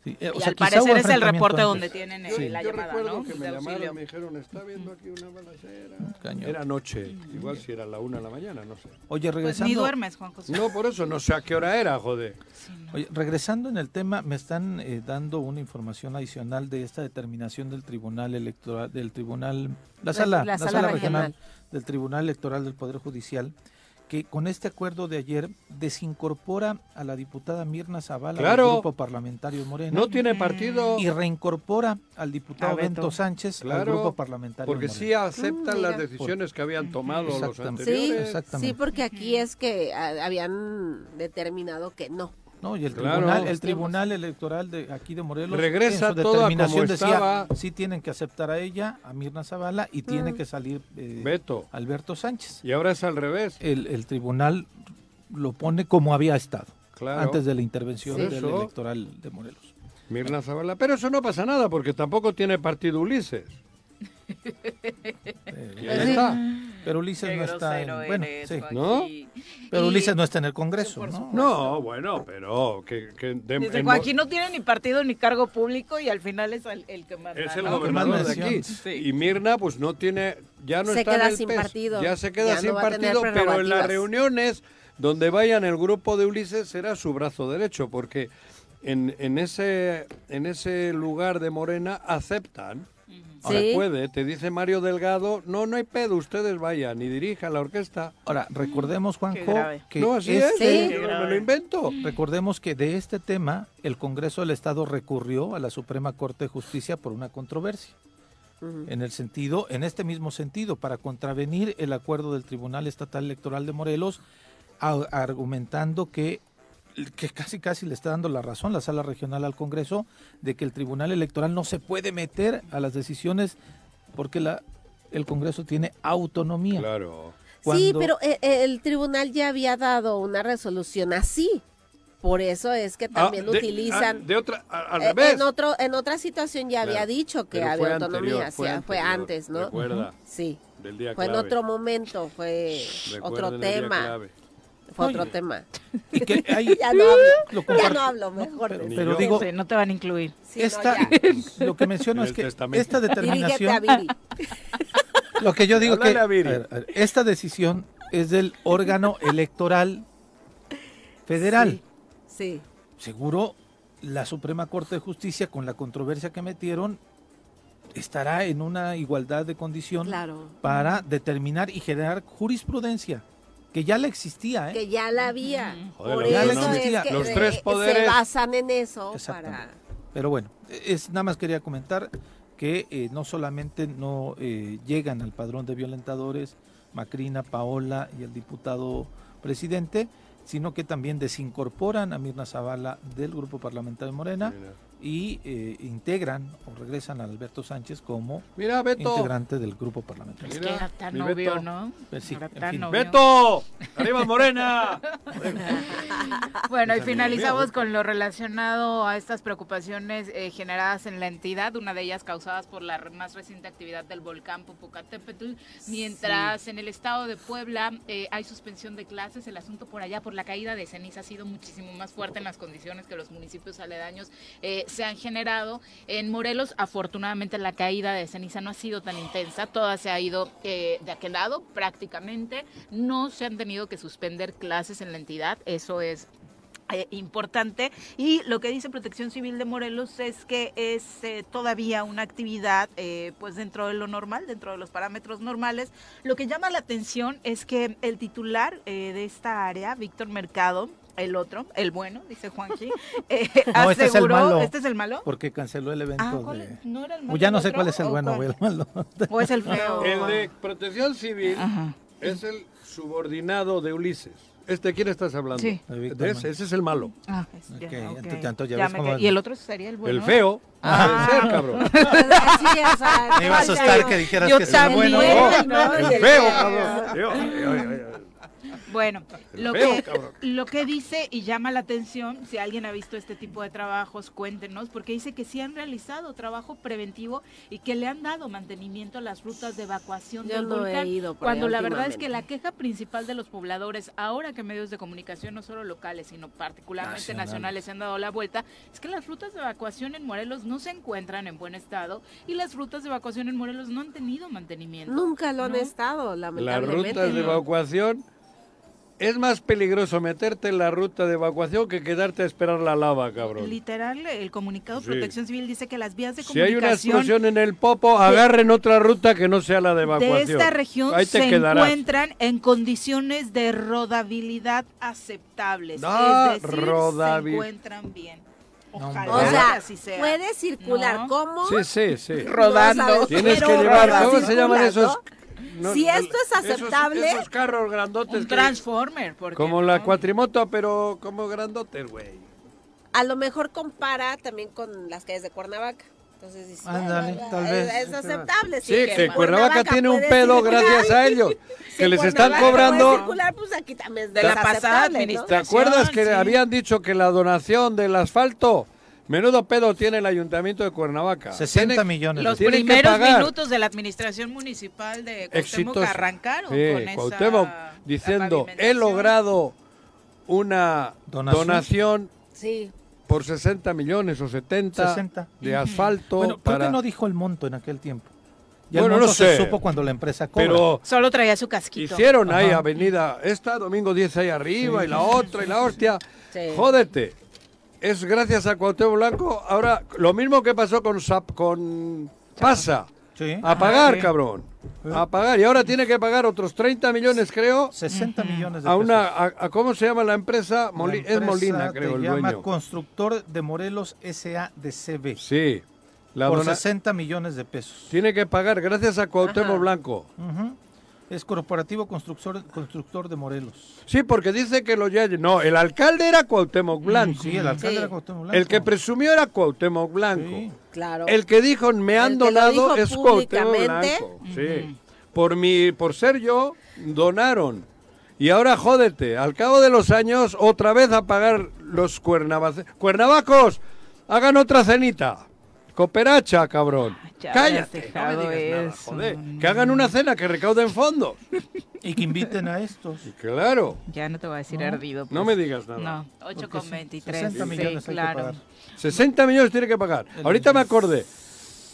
Sí, eh, o y sea, al parecer es el reporte antes. donde tienen sí. la yo llamada, recuerdo ¿no? que me llamaron, me dijeron, está viendo aquí una balacera. Cañón. Era noche, igual si era la una de la mañana, no sé. Oye, regresando... Pues ni duermes, Juan José. No, por eso, no sé a qué hora era, joder. Sí, no. Oye, regresando en el tema, me están eh, dando una información adicional de esta determinación del Tribunal Electoral, del Tribunal, la sala, la, la sala, sala regional. regional del Tribunal Electoral del Poder Judicial, que con este acuerdo de ayer desincorpora a la diputada Mirna Zavala claro. del grupo parlamentario Moreno. No tiene partido. Y reincorpora al diputado Bento Sánchez claro, al grupo parlamentario Porque Moreno. sí aceptan mm, las decisiones que habían tomado los anteriores. Sí, sí, porque aquí es que habían determinado que no. No, y el claro. tribunal, el tribunal electoral de aquí de Morelos regresa en su todo determinación como decía, estaba. sí tienen que aceptar a ella, a Mirna Zavala y tiene Mm. que salir eh, Beto. Alberto Sánchez. Y ahora es al revés. El, el tribunal lo pone como había estado Claro. antes de la intervención Sí. del electoral de Morelos. Mirna Zavala. Pero eso no pasa nada porque tampoco tiene partido Ulises. Ahí está. Pero Ulises Qué no está en, bueno, sí. Joaquín. Pero Y- Ulises no está en el Congreso, ¿no? No, bueno, pero que, que de- Dice, en- Joaquín no tiene ni partido ni cargo público y al final es el, el que manda. es el ¿no? gobernador de aquí. Sí. Y Mirna, pues no tiene, ya no Se está queda en el sin PES, partido. Ya se queda Ya no sin partido, pero en las reuniones donde vayan el grupo de Ulises será su brazo derecho, porque en, en ese en ese lugar de Morena aceptan. Ahora Sí. puede, te dice Mario Delgado, no, no hay pedo, ustedes vayan y dirijan la orquesta. Ahora, recordemos, Juanjo, que no, así este- es, Sí. yo no me lo invento. Recordemos que de este tema el Congreso del Estado recurrió a la Suprema Corte de Justicia por una controversia. En el sentido, en este mismo sentido, para contravenir el acuerdo del Tribunal Estatal Electoral de Morelos, a- argumentando que, que casi casi le está dando la razón la sala regional al Congreso de que el Tribunal Electoral no se puede meter a las decisiones porque la, el Congreso tiene autonomía. Claro. Sí, pero eh, eh, el tribunal ya había dado una resolución así. Por eso es que también Ah, de- utilizan. ah, de otra, a- al Eh, revés. En, otro, en otra situación ya había dicho que pero había fue autonomía, anterior, sí, fue fue, anterior, antes, ¿no? recuerda. Sí. Del día Fue en otro momento, fue Recuerden otro el día tema. Fue Oye. otro tema. Y que hay- Ya no hablo. Lo Ya no hablo, mejor. pero, Ni pero digo, Sí, no te van a incluir. No, esta, lo que menciono En es que testamento. esta determinación, lo que yo digo que Háblale a Viri. a ver, a ver, esta decisión es del órgano electoral federal. Sí. Seguro la Suprema Corte de Justicia con la controversia que metieron estará en una igualdad de condición Claro. para determinar y generar jurisprudencia que ya la existía, ¿eh? Que ya la había. Joder, Por lo eso que no- es que Los tres se poderes. basan en eso para... Pero bueno, es nada más quería comentar que eh, no solamente no eh, llegan al padrón de violentadores Macrina, Paola y el diputado presidente, sino que también desincorporan a Mirna Zavala del grupo parlamentario de Morena Mira. Y eh, integran o regresan a Alberto Sánchez como Mira, Beto. integrante del grupo parlamentario. Es que era tan Beto. ¿no? Pues sí, Era en tan fin. obvio. ¡Beto! ¡Arriba Morena! Bueno, y finalizamos con lo relacionado a estas preocupaciones eh, generadas en la entidad, una de ellas causadas por la re- más reciente actividad del volcán Popocatépetl, mientras en el estado de Puebla eh, hay suspensión de clases, el asunto por allá por la caída de ceniza ha sido muchísimo más fuerte en las condiciones que los municipios aledaños eh, se han generado. En Morelos, afortunadamente, la caída de ceniza no ha sido tan intensa, toda se ha ido eh, de aquel lado prácticamente, no se han tenido que suspender clases en la entidad, eso es eh, importante y lo que dice Protección Civil de Morelos es que es eh, todavía una actividad pues dentro de lo normal, dentro de los parámetros normales. Lo que llama la atención es que el titular de esta área, Víctor Mercado, el otro, el bueno, dice Juanji, eh, No, este es el aseguró, malo. ¿este es el malo? Porque canceló el evento Ah, ¿cuál de... ¿No era el malo Pues ya no sé cuál es el o bueno, cuál? el malo. ¿O es el feo? El de Protección Civil Ajá. es el subordinado de Ulises. ¿Este de quién estás hablando? Sí. De ese, ese es el malo. Ah, es- ya, Ok, ok. entonces, entonces ya Ya ves cómo- Y el otro sería el bueno. El feo. Ah. Puede ser, cabrón. Sí, o sea, Me iba a asustar que dijeras Yo que es el bueno. ¿no? El feo. cabrón. Yo- yo- yo- yo- Bueno, lo que, lo que dice y llama la atención, si alguien ha visto este tipo de trabajos, cuéntenos, porque dice que sí han realizado trabajo preventivo y que le han dado mantenimiento a las rutas de evacuación del volcán. cuando la verdad es que la queja principal de los pobladores, ahora que medios de comunicación, no solo locales, sino particularmente nacionales, se han dado la vuelta, es que las rutas de evacuación en Morelos no se encuentran en buen estado y las rutas de evacuación en Morelos no han tenido mantenimiento. Nunca lo han estado, lamentablemente. Las rutas de evacuación es más peligroso meterte en la ruta de evacuación que quedarte a esperar la lava, cabrón. Literal, el comunicado de Protección Civil dice que las vías de comunicación... Si hay una explosión en el Popo, agarren otra ruta que no sea la de evacuación. De esta región se encuentran en condiciones de rodabilidad aceptables. es decir, se encuentran bien. Ojalá o sea, así sea. puede circular como sí, sí, sí. rodando. Tienes que llevar, ¿cómo se llaman esos? Si esto es aceptable. Esos, carros grandotes. Un Transformer. Como la cuatrimoto, pero como grandotes, güey. A lo mejor compara también con las calles de Cuernavaca. Entonces dice, Ándale, tal vez. Es, aceptable. Sí, que, Cuernavaca, tiene un pedo gracias a ellos. que les están cobrando. Circular, pues aquí también de la pasada administración. ¿Te acuerdas que habían dicho que la donación del asfalto Menudo pedo tiene el ayuntamiento de Cuernavaca. 60 millones. Los primeros minutos de la administración municipal de Cuauhtémoc arrancaron con Cuauhtémoc diciendo, he logrado una donación, por 60 millones o 70 de asfalto. Bueno, ¿por qué no dijo el monto en aquel tiempo? Ya bueno, no sé. se supo cuando la empresa cobra. Pero Solo traía su casquito. Hicieron ahí avenida esta, domingo 10 ahí arriba y la otra y la hostia. Jódete es gracias a Cuauhtémoc Blanco. Ahora, lo mismo que pasó con Sap, con Pasa. A pagar, cabrón. A pagar. Y ahora tiene que pagar otros 30 millones, creo. 60 millones de a pesos. Una, a, ¿Cómo se llama la empresa? es Molina, creo, el llama dueño. Constructor de Morelos S.A. de CB. Sí. La por 60 millones de pesos. Tiene que pagar gracias a Cuauhtémoc Blanco. Es Corporativo Constructor, Constructor de Morelos. Sí, porque dice que lo ya... No, el alcalde era Cuauhtémoc mm, Blanco. Sí, el alcalde era Cuauhtémoc Blanco. El que presumió era Cuauhtémoc Blanco. Sí. Claro. El que dijo me han donado es Cuauhtémoc Blanco. Sí. Por, mi, por ser yo, donaron. Y ahora jódete, al cabo de los años, otra vez a pagar los cuernavacos. ¡Cuernavacos! Hagan otra cenita. Cooperacha, cabrón. Cállate. joder. Que hagan una cena, que recauden fondos. y que inviten a estos. claro. Ya no te voy a decir ardido. No me digas nada. No, 8,23. 60 millones claro. 60 millones tiene que pagar. Ahorita me acordé.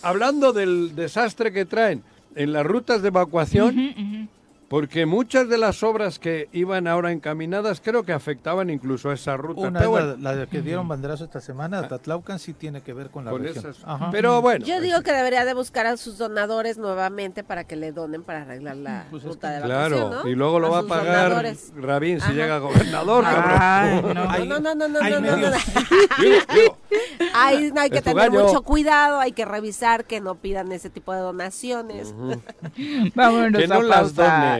Hablando del desastre que traen en las rutas de evacuación, porque muchas de las obras que iban ahora encaminadas creo que afectaban incluso a esa ruta. Una Pero la, que dieron banderazo esta semana, Tatlaucan sí tiene que ver con la región. Pero bueno. Yo digo que debería de buscar a sus donadores nuevamente para que le donen para arreglar la pues ruta de evacuación, Claro, y luego lo va a pagar Rabín si llega gobernador, cabrón. no. no, no, no, no, no, no, no. Ahí hay que tener mucho cuidado, hay que revisar que no pidan ese tipo de donaciones. Vámonos que no las donen.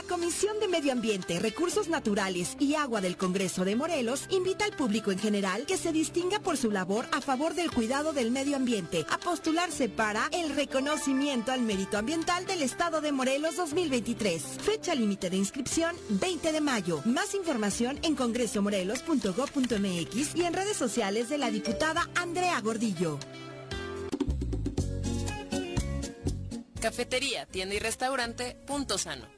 La Comisión de Medio Ambiente, Recursos Naturales y Agua del Congreso de Morelos invita al público en general que se distinga por su labor a favor del cuidado del medio ambiente a postularse para el reconocimiento al mérito ambiental del Estado de Morelos 2023. Fecha límite de inscripción 20 de mayo. Más información en congresomorelos.gov.mx y en redes sociales de la diputada Andrea Gordillo. Cafetería, tienda y restaurante, punto sano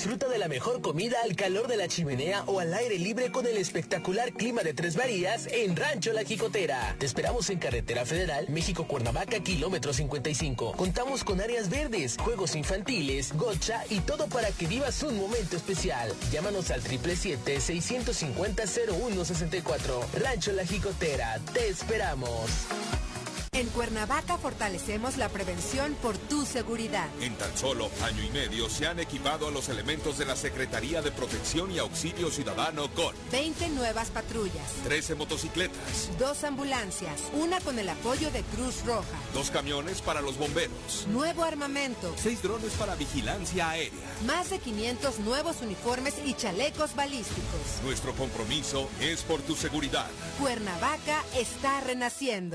Disfruta de la mejor comida al calor de la chimenea o al aire libre con el espectacular clima de Tres Marías en Rancho La Jicotera. Te esperamos en Carretera Federal, México Cuernavaca, kilómetro 55. Contamos con áreas verdes, juegos infantiles, gocha y todo para que vivas un momento especial. Llámanos al 777-650-0164. Rancho La Jicotera. Te esperamos. En Cuernavaca fortalecemos la prevención por tu seguridad. En tan solo año y medio se han equipado a los elementos de la Secretaría de Protección y Auxilio Ciudadano con 20 nuevas patrullas, 13 motocicletas, dos ambulancias, una con el apoyo de Cruz Roja, dos camiones para los bomberos, nuevo armamento, seis drones para vigilancia aérea, más de 500 nuevos uniformes y chalecos balísticos. Nuestro compromiso es por tu seguridad. Cuernavaca está renaciendo.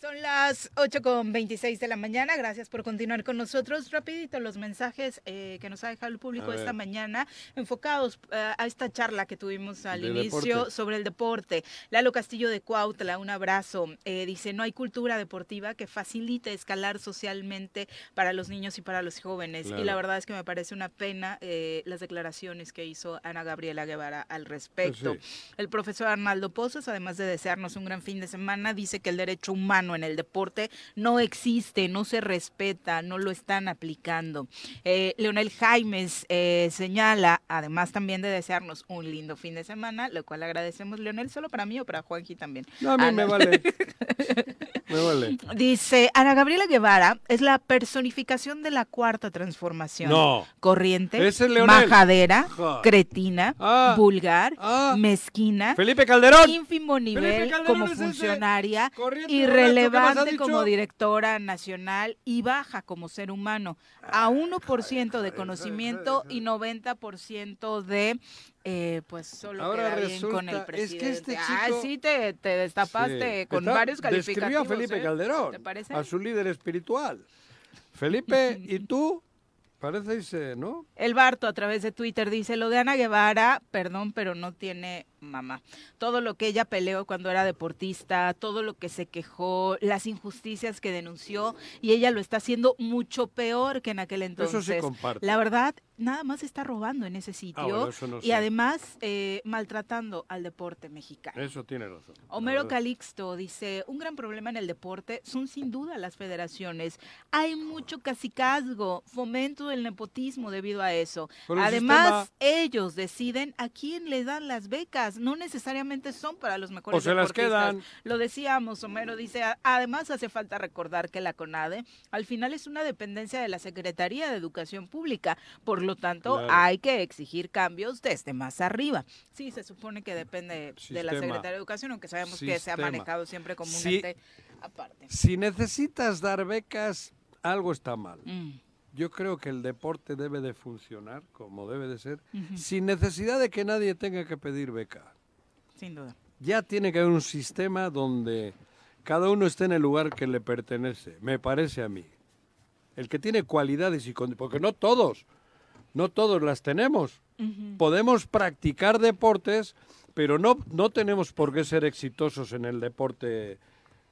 Son las 8 con 26 de la mañana. Gracias por continuar con nosotros. Rapidito los mensajes eh, que nos ha dejado el público esta mañana, enfocados eh, a esta charla que tuvimos al inicio sobre el deporte. Lalo Castillo de Cuautla, un abrazo. Eh, dice, no hay cultura deportiva que facilite escalar socialmente para los niños y para los jóvenes. Y la verdad es que me parece una pena las declaraciones que hizo Ana Gabriela Guevara al respecto. El profesor Arnaldo Pozos, además de desearnos un gran fin de semana, dice que el derecho humano en el deporte no existe, no se respeta, no lo están aplicando. Eh, Leonel Jaimes eh, señala, además también de desearnos un lindo fin de semana, lo cual agradecemos, Leonel, solo para mí o para Juanji también. No, a mí me vale. me vale. Dice, Ana Gabriela Guevara es la personificación de la cuarta transformación. No. Corriente, majadera, cretina, ah. vulgar, ah. mezquina. Felipe Calderón. Ínfimo nivel como funcionaria, irrelevante relevante como directora nacional y baja como ser humano, a 1% de conocimiento y 90% de eh, pues solo Ahora queda bien con el presidente. Es que este ah, sí te, te destapaste con varios calificativos. a Felipe ¿eh? Calderón, a su líder espiritual. Felipe, ¿y tú? Parece ¿no? El Barto a través de Twitter dice, lo de Ana Guevara, perdón, pero no tiene mamá. Todo lo que ella peleó cuando era deportista, todo lo que se quejó, las injusticias que denunció, y ella lo está haciendo mucho peor que en aquel entonces. Eso se comparte. La verdad, nada más está robando en ese sitio ah, y además eh, maltratando al deporte mexicano. Eso tiene razón. Homero Calixto dice, un gran problema en el deporte son sin duda las federaciones. Hay mucho casicazgo, fomento del nepotismo debido a eso. Además, ellos deciden a quién le dan las becas no necesariamente son para los mejores o se las quedan. Lo decíamos, Homero dice, además hace falta recordar que la CONADE al final es una dependencia de la Secretaría de Educación Pública, por lo tanto hay que exigir cambios desde más arriba. Sí, se supone que depende de la Secretaría de Educación, aunque sabemos que se ha manejado siempre como un ente aparte. Si necesitas dar becas, algo está mal. Mm. Yo creo que el deporte debe de funcionar como debe de ser, sin necesidad de que nadie tenga que pedir beca. Sin duda. Ya tiene que haber un sistema donde cada uno esté en el lugar que le pertenece, me parece a mí. El que tiene cualidades y porque no todos, no todos las tenemos. Podemos practicar deportes, pero no, no tenemos por qué ser exitosos en el deporte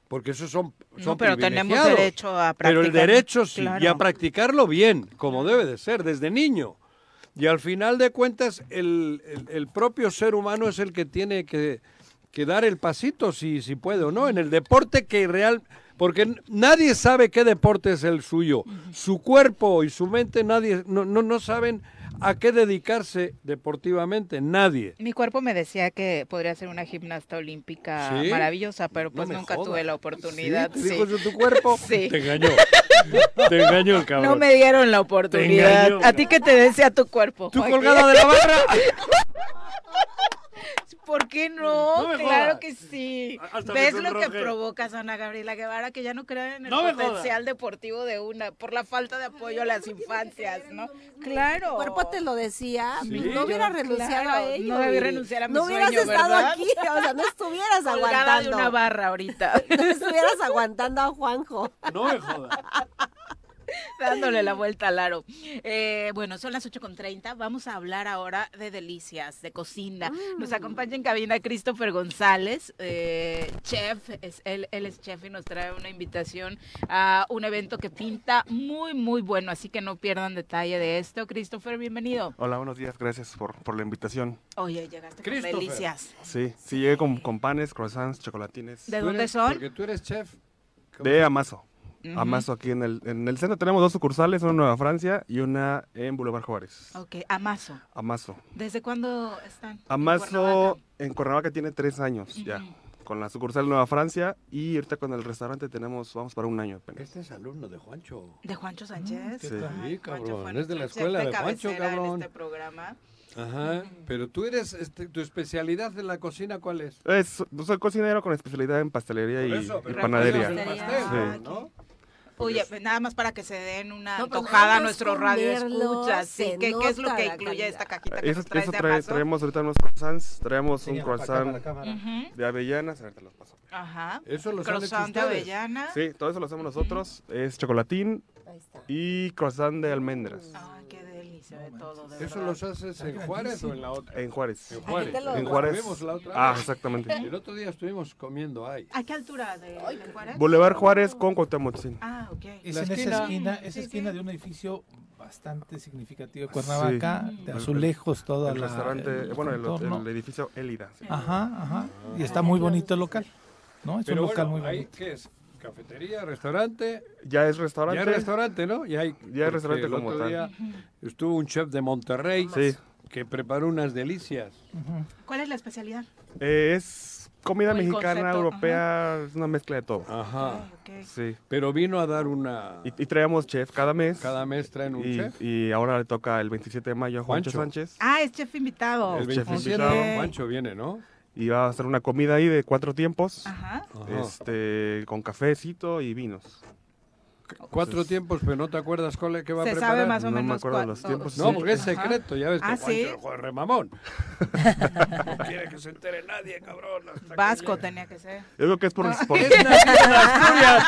porque esos son, son pero tenemos derecho a practicar. Pero el derecho sí, y a practicarlo bien, como debe de ser, desde niño. Y al final de cuentas, el, el, propio ser humano es el que tiene que, que, dar el pasito, si, si puede o no, en el deporte que real... Porque nadie sabe qué deporte es el suyo. Su cuerpo y su mente nadie no, no, no saben a qué dedicarse deportivamente, nadie. Mi cuerpo me decía que podría ser una gimnasta olímpica maravillosa, pero pues nunca tuve la oportunidad. ¿Sí? ¿Te dijo tu cuerpo? sí. Te engañó. Te engañó el cabrón. No me dieron la oportunidad. ¿A ti qué te decía tu cuerpo? Tu colgada de la barra. ¿Por qué no? claro que sí. ¿Ves lo que provoca Ana Gabriela Guevara? Que ya no creen en el potencial deportivo de una por la falta de apoyo a las infancias, ¿no? Claro. Tu cuerpo te lo decía. no hubiera renunciado a ello. No debí renunciar a mi No hubieras estado aquí. O sea, no estuvieras aguantando. de una barra ahorita. no estuvieras aguantando a Juanjo. No me jodas. Dándole la vuelta al aro. Eh, bueno, son las 8.30. Vamos a hablar ahora de delicias, de cocina. Nos acompaña en cabina Christopher González, eh, chef. Es, él, él es chef y nos trae una invitación a un evento que pinta muy, muy bueno. Así que no pierdan detalle de esto. Christopher, bienvenido. Hola, buenos días. Gracias por, por la invitación. Oye, llegaste con delicias. Sí, sí, llegué con, con panes, croissants, chocolatines. ¿De dónde son? Porque tú eres chef. De Amazo. Amazo aquí en el, en el centro tenemos dos sucursales, una en Nueva Francia y una en Boulevard Juárez. Ok, Amazo. Amazo. ¿Desde cuándo están? Amazo en Cuernavaca tiene tres años ya, con la sucursal Nueva Francia y ahorita con el restaurante tenemos, vamos para un año apenas. Este es alumno de Juancho. ¿De Juancho Sánchez? Sí, Ay, cabrón, es de la escuela de Juancho, cabrón. En este programa. Ajá, pero tú eres, este, tu especialidad de la cocina, ¿cuál es? Es, soy cocinero con especialidad en pastelería Por y, eso, y panadería. el pastel, Sí. ¿no? Oye, pues nada más para que se den una No, pues a nuestro radio escucha. Sí, ¿Qué, qué es lo que incluye esta cajita que Eso, traes trae- traemos ahorita unos croissants, traemos un croissant cámara, cámara. Ujú. de avellanas, ahorita los paso. Ajá. Eso hecho Croissant de ustedes. avellana. Sí, todo eso lo hacemos nosotros, es chocolatín Ahí está. y croissant de almendras. Qué delicia de todo, de ¿Eso verdad. los haces en Juárez o en la otra? En Juárez. En Juárez. En Juárez. Estuvimos la otra Ah, exactamente. El otro día estuvimos comiendo ahí. ¿A qué altura de, Juárez? Boulevard Juárez con Cuauhtémoc. Ah, ok. Es en esa esquina, esa Sí, esquina sí. de un edificio bastante significativo de Cuernavaca, Sí. de azulejos, toda El la... restaurante, el bueno, el, el edificio Elida. sí. Ajá, ajá. Y está muy bonito el local, ¿no? Es Pero un local bueno, muy bonito. ¿qué es? ¿Cafetería, restaurante? Ya es restaurante. Ya es restaurante, ¿no? Ya hay, Ya es restaurante el como otro tal. día estuvo un chef de Monterrey Sí. que preparó unas delicias. ¿Cuál es la especialidad? Eh, es comida mexicana, concepto, europea, es una mezcla de todo. Ajá. Ok. Sí. Pero vino a dar una... Y, y traemos chef cada mes. Cada mes traen un y, chef. y ahora le toca el 27 de mayo a Juancho, Juancho. Sánchez. Ah, es chef invitado. El chef 27 invitado. Juancho viene, ¿no? Y va a hacer una comida ahí de cuatro tiempos. Ajá. Ajá. Este, con cafecito y vinos. Cuatro tiempos, pero no te acuerdas cuál qué va a Se preparar. sabe más o No me menos acuerdo cuál- los tiempos. No, sí. porque es Ajá. secreto, ya ves que Ah, Juancho ¿sí? es el juego de remamón. no quiere que se entere nadie, cabrón. que Vasco tenía que ser. Yo creo que es por... por- Es nacido en Asturias.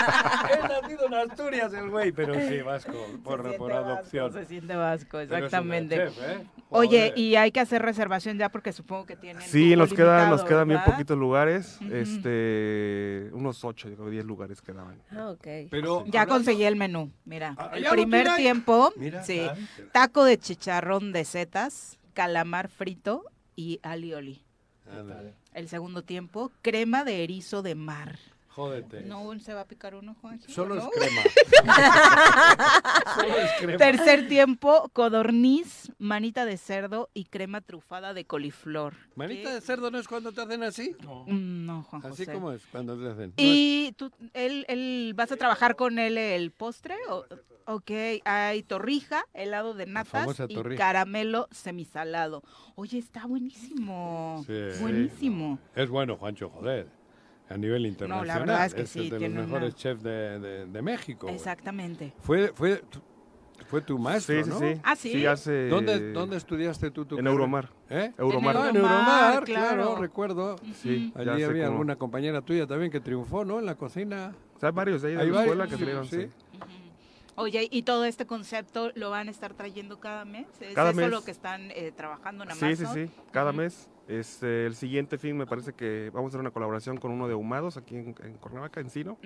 Es nacido en Asturias el güey, pero sí, Vasco, por, Se por adopción. Vasco, se siente vasco, exactamente. chef, ¿eh? Oye, y hay que hacer reservación ya porque supongo que tienen. Sí, nos quedan, nos quedan bien poquitos lugares. Ujú. Este, unos ocho, yo creo, diez lugares quedaban. Ah, ok. Pero Ya hablando- conseguí el menú. Mira, Ah, el primer tiempo, Mira, sí, ah, taco de chicharrón de setas, calamar frito y alioli. El segundo tiempo, crema de erizo de mar. Jódete. No se va a picar uno, Juan. Solo ¿no? es crema. Solo es crema. Tercer tiempo, codorniz, manita de cerdo y crema trufada de coliflor. Manita de cerdo no es cuando te hacen así. Mm, No, Juan Así José. como es cuando te hacen. ¿Y tú, él, él, vas a trabajar con él el postre? O, ok, hay torrija, helado de natas y torrija. caramelo semisalado. Oye, está buenísimo. Sí. Buenísimo. Es bueno, Juancho, joder. A nivel internacional. verdad es que el sí, de tiene los una- mejores chefs de, de- de México. Exactamente. Fue, fue, tu- fue tu maestro, Sí, sí, ¿no? sí. Ah, ¿sí? Sí, hace... ¿Dónde, ¿Dónde estudiaste tú tu En carrera? Euromar. ¿Eh? Euromar. Ah, en Euromar, Euromar, claro. claro, recuerdo. Sí, Allí había cómo- alguna compañera tuya también que triunfó, ¿no? En la cocina. O sea, hay varios de ahí de Hay la escuela varios, que sí, salieron, sí. sí. Oye, ¿y todo este concepto lo van a estar trayendo cada mes? ¿Es Cada eso mes. lo que están eh, trabajando en Sí, Amazon? sí, sí, cada mes. Este, el siguiente fin me parece que vamos a hacer una colaboración con uno de Humados aquí en, en Cuernavaca, Encino.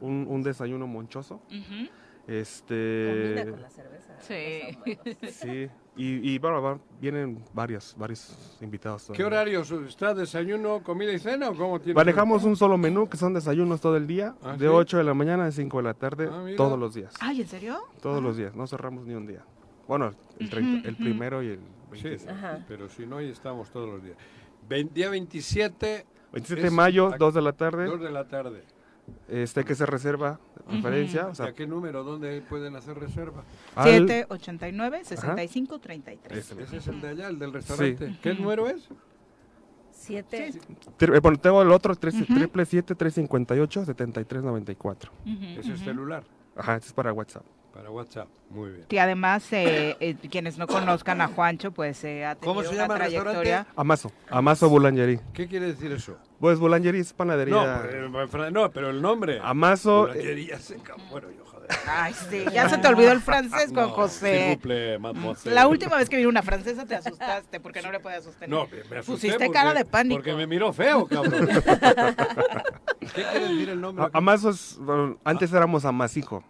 Un, un desayuno monchoso. ujú. Este, Combina con la cerveza. Sí. sí, y, y bueno, va- vienen varios, varios invitados. ¿Qué horarios? ¿Está desayuno, comida y cena o cómo tiene? Manejamos un solo menú que son desayunos todo el día, ¿Ah, de sí? 8 de la mañana a 5 de la tarde, Ah, todos los días. Ay, ¿en serio? Todos los días, no cerramos ni un día. Bueno, el, 30 el ujú. primero y el Sí, 26. Ajá. pero si no, ahí estamos todos los días. Vein- día 27. 27 de mayo, a- 2 de la tarde. 2 de la tarde. Este que se reserva de preferencia. o ¿Y sea, a qué número? ¿Dónde pueden hacer reserva? al- 789 65 33. Ese Ese es el de allá, el del restaurante. Sí. ¿Qué número es? Siete. Tri- eh, bueno, tengo el otro, tres- triple siete, 358, 7394. Ujú, Ese es celular. Ajá, ese es para WhatsApp. Para WhatsApp, muy bien. Que además, eh, eh, quienes no conozcan a Juancho, pues eh, ha tenido ¿Cómo se una llama el trayectoria. Amazo, Amazo Boulangerie. ¿Qué quiere decir eso? Pues Boulangerie es No, panadería. pero, en fran- no, pero el nombre. Amazo. Boulangería seca. Bueno, yo, joder. Ay, sí, ya se te olvidó el francés, Juan No, José. mademoiselle. La última vez que vino una francesa te asustaste porque no le podías sostener. No, me me asusté Pusiste porque- cara de pánico. Porque me miró feo, cabrón. ¿Qué quiere decir el nombre? A- Amazo es, bueno, antes éramos amasijo.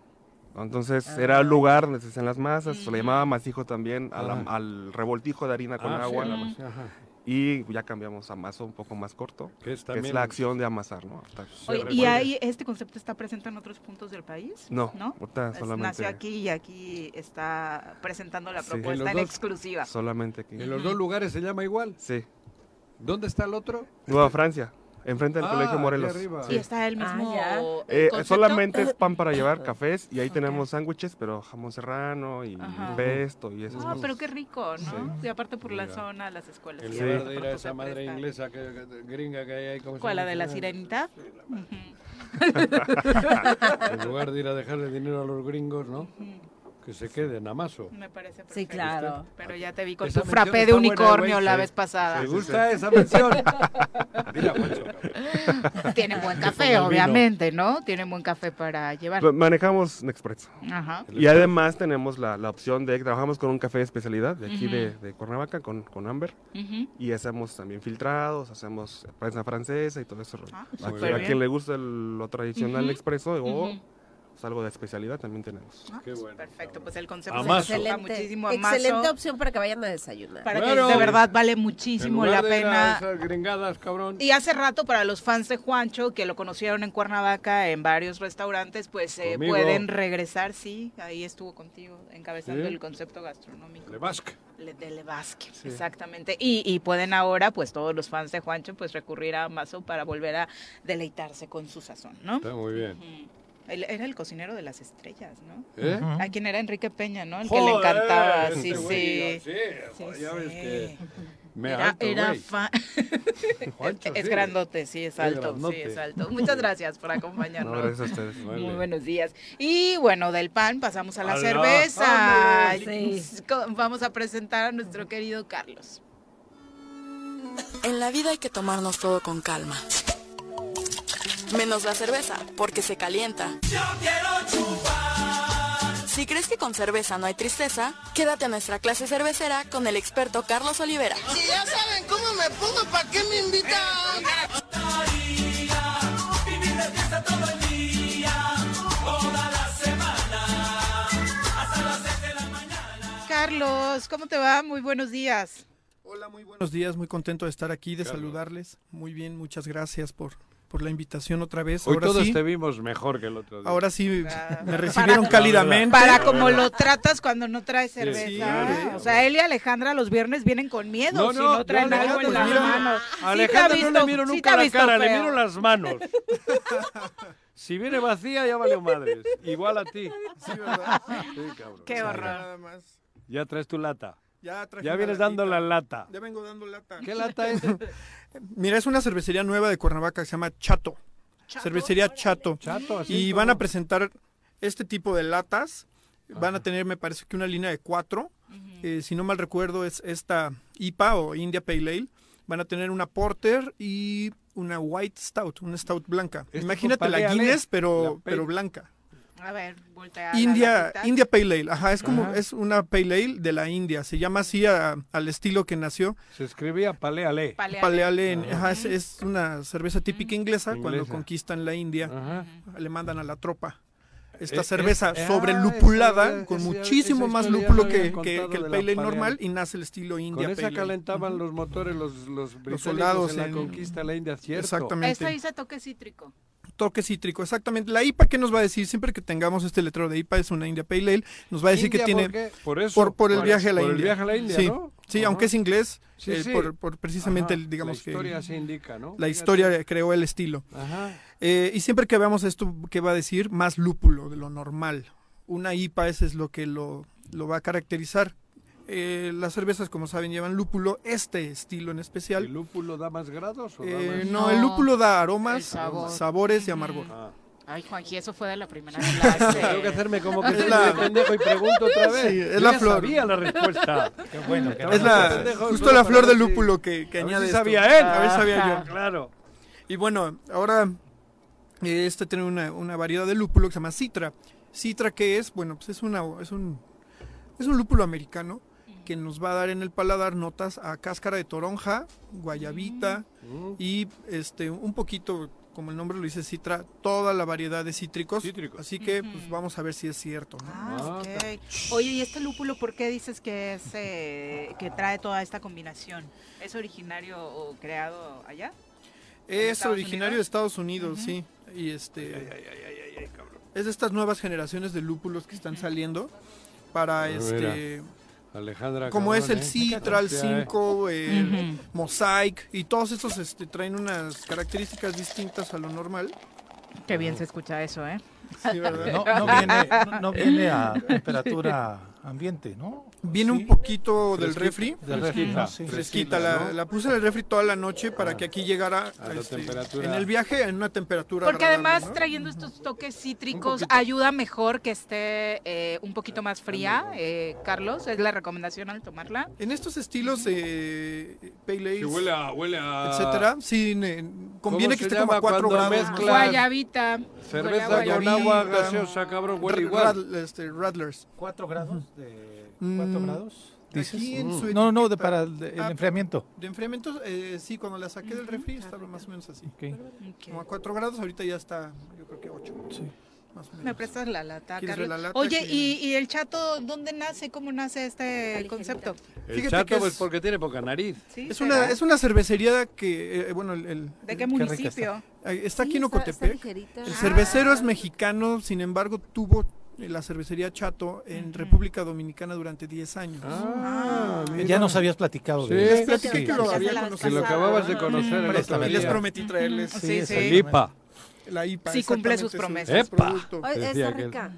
Entonces era el lugar donde se hacían las masas, se le llamaba amasijo también al, Ah. al revoltijo de harina con Ah, sí, agua. Y ya cambiamos a amazo un poco más corto, Que es que es también- la acción de amasar, ¿no? Hasta- Oye, ¿Y ahí este concepto está presente en otros puntos del país? No, ¿No? Es- solamente- Nació aquí y aquí está presentando la Sí. propuesta En los en dos- exclusiva. Solamente aquí. ¿En los dos lugares se llama igual? Sí. ¿Dónde está el otro? Nueva Francia, enfrente del Ah, Colegio Morelos. arriba. Y está el mismo ya. Eh, concepto? solamente es pan para llevar, cafés, y ahí tenemos sándwiches, pero jamón serrano y Ajá. pesto y esas Ah, cosas. pero qué rico, ¿no? Sí. Y aparte por la Mira. zona, las escuelas. En Sí. lugar de ir a esa madre presta. inglesa que, que- gringa que hay ahí. ¿cómo se ¿Cuál, la de la sirenita? En lugar de ir a dejarle dinero a los gringos, ¿no? Que se queden a maso. Me parece perfecto. Sí, claro. Pero ya te vi con Esa tu frappé de buena, unicornio la vez pasada. ¿Te gusta esa mención? Mira, Juancho, cabrón. Tienen buen Que café, obviamente, ¿no? Tienen buen café para llevar. Ma- Manejamos Nexpresso. Ajá. Y además tenemos la, la opción de, trabajamos con un café de especialidad de aquí de, de Cuernavaca, con, con Amber. Ujú. Y hacemos también filtrados, hacemos prensa francesa y todo eso. Ah, a, a quien le gusta el- lo tradicional Ujú. expreso o. pues, algo de especialidad también tenemos. Ah, Qué bueno. Perfecto, pues el concepto Amazo. Excelente, muchísimo Amazo, excelente opción para que vayan a desayunar. Para Claro. que de verdad vale muchísimo la pena. esas gringadas, cabrón. Y hace rato para los fans de Juancho que lo conocieron en Cuernavaca en varios restaurantes, pues eh, pueden regresar, sí, ahí estuvo contigo encabezando Sí. el concepto gastronómico. Le Basque. Le- De Le Basque, exactamente. Y, y pueden ahora, pues todos los fans de Juancho, pues recurrir a Mazo para volver a deleitarse con su sazón, ¿no? Está muy bien. Él era el cocinero de las estrellas, ¿no? ¿Eh? A quien era Enrique Peña, ¿no? El que le encantaba, este sí, güey, sí. Sí, ya Sí, ves que me Era, alto, era fan. Juancho, es sí. grandote, sí, es alto, sí, es alto. Muchas gracias por acompañarnos. No, gracias a ustedes. Muy Vale. buenos días. Y bueno, del pan pasamos a la cerveza. Sí. Vamos a presentar a nuestro querido Carlos. En la vida hay que tomarnos todo con calma. Menos la cerveza, porque se calienta. Si crees que con cerveza no hay tristeza, quédate a nuestra clase cervecera con el experto Carlos Olivera. Si ya saben cómo me pongo, ¿para qué me invitan? Carlos, ¿cómo te va? Muy buenos días. Hola, muy buenos días, muy contento de estar aquí, de saludarles. Muy bien, muchas gracias por, por la invitación otra vez. Hoy ahora todos sí, te vimos mejor que el otro día. ahora sí Ah, me recibieron para- cálidamente. Para como lo tratas cuando no traes cerveza. sí, o sea, él y Alejandra los viernes vienen con miedo No, si no, no traen algo en Alejandra, las manos. No le miro nunca la cara, le miro las manos. si viene vacía, ya valió madres. Igual a ti. Sí, ¿verdad? Sí, cabrón. Qué horror. Nada más. Ya traes tu lata. Ya, traje Ya una vienes dando la lata. Ya vengo dando lata. ¿Qué lata es? Mira, es una cervecería nueva de Cuernavaca que se llama Chato. Cervecería Chato. Chato, así Y van a presentar este tipo de latas. Van a tener, me parece que una línea de cuatro. Eh, si no mal recuerdo, es esta IPA o India Pale Ale. Van a tener una Porter y una White Stout, una Stout blanca. Imagínate la Guinness, pero, pero blanca. A ver, voltea India, latita. India Pale Ale, ajá, es como, Ajá. es una Pale Ale de la India. Se llama así a- al estilo que nació. Se escribía Paleale. Paleale. Pale Ale, en- ajá, es, es una cerveza típica inglesa. Cuando Inglesa. conquistan la India, Ajá. le mandan a la tropa esta Eh, cerveza es- sobre ah, lupulada, esa- con esa- muchísimo esa más lúpulo que, que- que el Pale Ale normal y nace el estilo India Con esa Pale Ale. calentaban los motores los, los británicos soldados en la en- conquista de la India, ¿cierto? Exactamente. Esta dice toque cítrico. Toque cítrico, exactamente. La IPA, ¿qué nos va a decir? Siempre que tengamos este letrero de IPA, es una India Pale Ale, nos va a decir India, que tiene... ¿por qué? Por eso. Por, por el viaje a la por el India. viaje a la India, sí, ¿no? Sí, aunque es inglés, Sí, eh, sí. Por, por precisamente, Ajá, el, digamos la historia que... se indica, ¿no? La Fíjate. historia creó el estilo. Ajá. Eh, y siempre que veamos esto, ¿qué va a decir? Más lúpulo de lo normal. Una IPA, ese es lo que lo, lo va a caracterizar. Eh, las cervezas, como saben, llevan lúpulo, este estilo en ¿El especial. lúpulo da más grados o da Eh, más? no, el lúpulo da aromas, El sabor. sabores y amargor. Ah, Ay, Juanji, eso fue de la primera clase. Tengo que hacerme como que soy la... pendejo y pregunto otra vez. Sí, es la Yo flor. sabía la respuesta. Qué bueno. qué Es bueno. la, pendejo, justo la flor para de ver si- lúpulo que, que a ver añade si esto. sabía él. A ver si sabía yo. Claro. Y bueno, ahora este tiene una, una variedad de lúpulo que se llama Citra. Citra, ¿qué es? Bueno, pues es, una, es, un, es un lúpulo americano que nos va a dar en el paladar notas a cáscara de toronja, guayabita Mm. y este un poquito, como el nombre lo dice, Citra, toda la variedad de cítricos. Cítricos. Así que pues vamos a ver si es cierto. ¿no? Ah, ok. Oye, ¿y este lúpulo por qué dices que es eh, que trae toda esta combinación? ¿Es originario o creado allá? Es Estados originario Unidos? de Estados Unidos, sí. Y este es de estas nuevas generaciones de lúpulos que están saliendo para Ah, este Alejandra. como es el ¿eh? Citra, el eh. 5, el. Mosaic y todos estos este, traen unas características distintas a lo normal. Qué bien se escucha eso, ¿eh? Sí, ¿verdad? No, no viene, no, no viene a temperatura ambiente, ¿no? Viene Sí. un poquito del refri. Del refri, fresquita, la, ¿no? la puse en el refri toda la noche para Ah. que aquí llegara A la este, temperatura. en el viaje en una temperatura Porque agradable, además ¿no? trayendo estos toques cítricos ayuda mejor que esté eh, un poquito más fría, eh, Carlos, es la recomendación al tomarla. En estos estilos eh, pale Que ales, huele a, huele a... etcétera, sí ne- conviene que esté como a llama 4 cuando grados. Guayabita. Cerveza con agua gaseosa, cabrón, huele igual. Rad- este, Radlers. ¿Cuatro grados? De, Mm, ¿Cuatro grados? dices? aquí en su No, no, de para el, el Ah, enfriamiento. De enfriamiento, eh, sí, cuando la saqué del refri estaba más o menos así. Ok. Como a 4 grados, ahorita ya está, yo creo que 8. Sí. Me prestas la lata, ¿Quieres Carlos. ver la lata Oye, que- ¿y, y el chato dónde nace? ¿Cómo nace este concepto? El Fíjate chato, que pues es- porque tiene poca nariz. ¿Sí? Es una, es una cervecería que, eh, bueno, el, el- ¿De qué municipio? está aquí Sí, en está- está Ocotepec. El cervecero es mexicano, sin embargo, tuvo la cervecería Chato en República Dominicana durante 10 años. Ah, mira. Ya nos habías platicado Sí. de Les eso. platiqué Sí. que lo Sí. había Sí. conocido. Que lo acababas de conocer el otro. Les prometí traerles Sí, sí. El IPA. la IPA. Sí, cumple sus promesas. su ¡Epa! producto. Oye, está que- rica.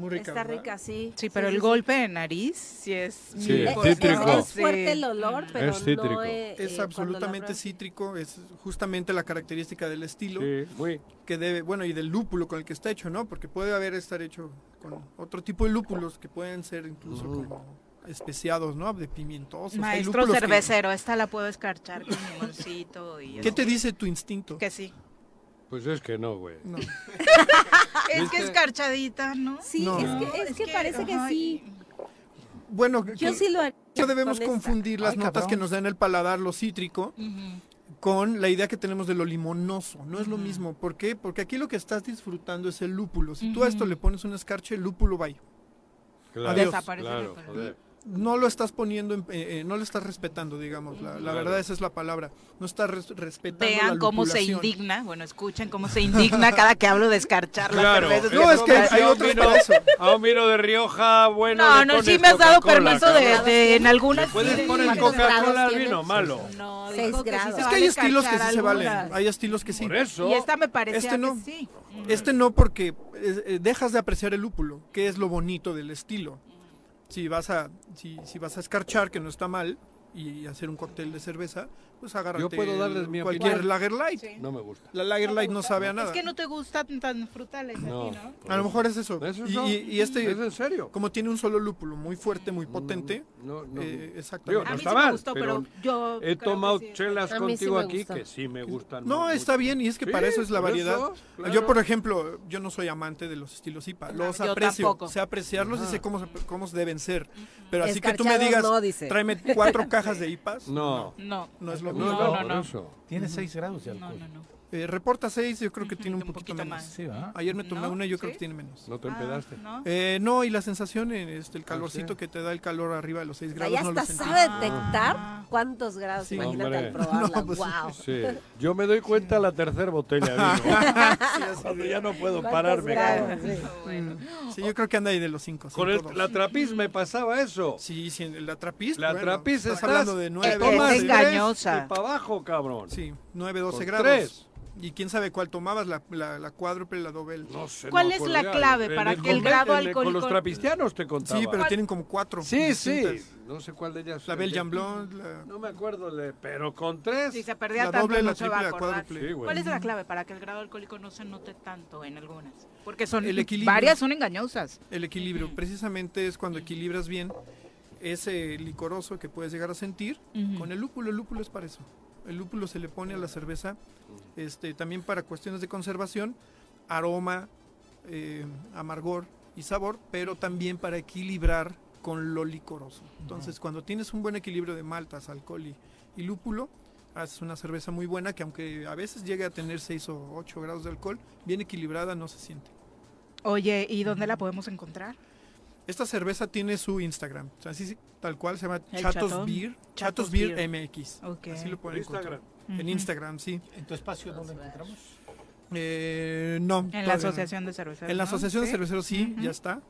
Muy rica. Está ¿verdad? rica, sí. Sí, pero el sí. golpe de nariz sí es... Sí, es Es, fuerte, cítrico. es fuerte el olor, pero Es cítrico. no eh, Es eh, cuando absolutamente cítrico, es justamente la característica del estilo Sí, muy. que debe, bueno, y del lúpulo con el que está hecho, ¿no? Porque puede haber estar hecho con otro tipo de lúpulos que pueden ser incluso como especiados, ¿no? De pimientosos. Maestro lúpulos que- cervecero, esta la puedo escarchar con limoncito y ¿Qué así. te dice tu instinto? Que sí. Pues es que no, güey. No. Es que escarchadita, ¿no? Sí, No. es que, es que parece que sí. Bueno, Yo que- sí lo haría. no debemos confundir las Ay, notas cabrón. que nos dan el paladar, lo cítrico, con la idea que tenemos de lo limonoso. No es lo mismo. ¿Por qué? Porque aquí lo que estás disfrutando es el lúpulo. Si tú a esto le pones un escarche, el lúpulo va ahí. Claro, Adiós. Desaparece claro, joder. No lo estás poniendo, en- eh, eh, no lo estás respetando, digamos. La, verdad, esa es la palabra. No estás res- respetando Vean la cómo se indigna, bueno, escuchen cómo se indigna cada que hablo de escarchar la Claro, cerveza. No, es que hay otros vino- para eso. A un vino de Rioja, bueno. No, no, sí me has dado permiso de, en algunas... ¿Le puedes sí, poner ¿cuántos Coca-Cola grados al vino? Malo. No, Seis dijo que sí grados. se Es que hay estilos que sí se valen. Hay estilos que sí. Por eso. Y esta me parecía Este no. que sí. Este no porque eh, eh, dejas de apreciar el lúpulo, que es lo bonito del estilo. Si vas a si, si vas a escarchar, que no está mal, y hacer un cóctel de cerveza, pues agárrate Yo puedo darles mi cualquier opinión. Lager Light. Sí. No me gusta. La Lager Light no sabe a Es nada. que no te gustan tan frutales No. a ti, ¿no? A lo mejor es eso. Eso y, no. y- y este, ¿Es en serio? como tiene un solo lúpulo muy fuerte, muy potente, No, no. eh, Digo, exactamente. no A mí está sí me mal, gustó, pero pero yo He tomado sí. chelas sí contigo aquí gustó. que sí me gustan. No, mucho. está bien y es que Sí, para eso es la variedad. eso, claro. Yo, por ejemplo, yo no soy amante de los estilos IPA. Los yo aprecio, tampoco. sé apreciarlos y sé cómo, cómo deben ser. Pero así que tú me digas, no, dice. tráeme cuatro cajas de IPAs, No. No. no es lo No, no, no, no. Tiene 6 grados de No, alcohol. no, no. Eh, reporta 6, yo creo que tiene un un poquito, poquito menos. más. Sí. Ayer me tomé ¿No? una y yo creo ¿Sí? que tiene menos. No te Ah, empedaste. ¿no? Eh, no, y la sensación, este, el calorcito sí. que te da el calor arriba de los 6 Ahí grados, no lo hasta sabe detectar cuántos grados. Sí. Imagínate al probarla. No, pues, wow. Sí. Yo me doy cuenta a la tercera botella. Cuando ya no puedo pararme. grados? cabrón. Sí, yo creo que anda ahí de los 5. Con el- la trapiz me pasaba eso. Sí, sí, la trapiz. La bueno, trapiz estás hablando de 9, Es 12, engañosa. Y para abajo, cabrón. Sí, 9, 12 Con grados. tres. Y quién sabe cuál tomabas, la, la, la cuádruple, la doble. No sé. ¿Cuál no es la clave En para el que el grado alcohólico- Con los trapistianos te contaba. Sí, pero tienen como cuatro. Sí, sí. No sé cuál de ellas. La Belgian Blonde, la- No me acuerdo, de- pero con tres. Si se perdía La tanto doble, no la se va a triple, la cuádruple. Sí. ¿Cuál es la clave para que el grado alcohólico no se note tanto en algunas? Porque son El equilibrio. varias son engañosas. El equilibrio, precisamente es cuando equilibras bien ese licoroso que puedes llegar a sentir con el lúpulo. El lúpulo es para eso. El lúpulo se le pone a la cerveza este, también para cuestiones de conservación, aroma, eh, amargor y sabor, pero también para equilibrar con lo licoroso. Entonces, cuando tienes un buen equilibrio de maltas, alcohol y, y lúpulo, haces una cerveza muy buena que aunque a veces llegue a tener 6 o 8 grados de alcohol, bien equilibrada no se siente. Oye, ¿y dónde la podemos encontrar? Esta cerveza tiene su Instagram, o sea, así, sí, tal cual se llama Chatos. Beer, Chatos Chatos Beer Beer. MX. Así lo pueden En encontrar. Instagram. En. Instagram, sí. ¿En tu espacio dónde encontramos? Eh, no. En la no. Asociación de Cerveceros. En la. Asociación de Cerveceros sí, ya está.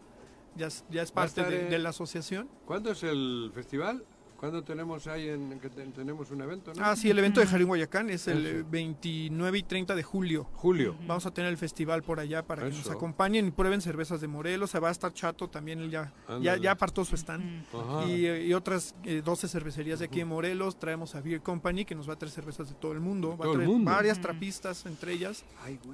Ya, es- ya parte estar de, en- de la asociación. ¿Cuándo es el festival? ¿Cuándo tenemos ahí en que te- tenemos un evento? ¿no? Ah, sí, el evento de Jardín Guayacán es el Eso. eh, 29 y 30 de julio. Julio. Vamos a tener el festival por allá para que nos acompañen y prueben cervezas de Morelos. O sea, va a estar Chato también, él ya, ya, ya apartó su stand. Ajá. Y, y otras eh, 12 cervecerías de aquí en Morelos. Traemos a Beer Company, que nos va a traer cervezas de todo el mundo. Va todo a el traer mundo. varias Mm. trapistas, entre ellas.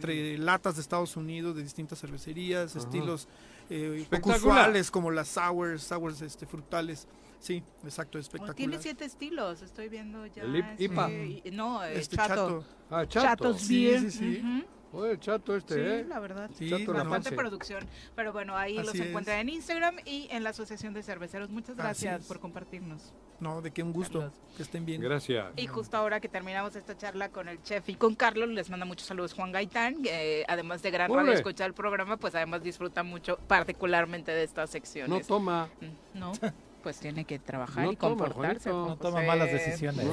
Trae latas de Estados Unidos, de distintas cervecerías, Ajá. estilos eh, poco usuales, como las sours, sours este, frutales. Sí, exacto, Oh, espectacular. tiene siete estilos, estoy viendo ya. ¿El ese- IPA? y- No, eh, Este Chato. Chato. Ah, Chato. Chatos Sí, Beer. sí, sí. Ujú. Oye, chato este, Sí, ¿eh? la verdad. Sí, Chato Bastante producción. Pero bueno, ahí los Así encuentran en Instagram y en la Asociación de Cerveceros. Muchas gracias por compartirnos. No, de qué un gusto. Carlos. Que estén bien. Gracias. Y justo ahora que terminamos esta charla con el chef y con Carlos, les manda muchos saludos Juan Gaitán, que, eh, además de gran radio escuchar el programa, pues además disfruta mucho particularmente de estas No secciones. toma. Mm, No, pues tiene que trabajar No y comportarse. Juanito. No José. toma malas decisiones.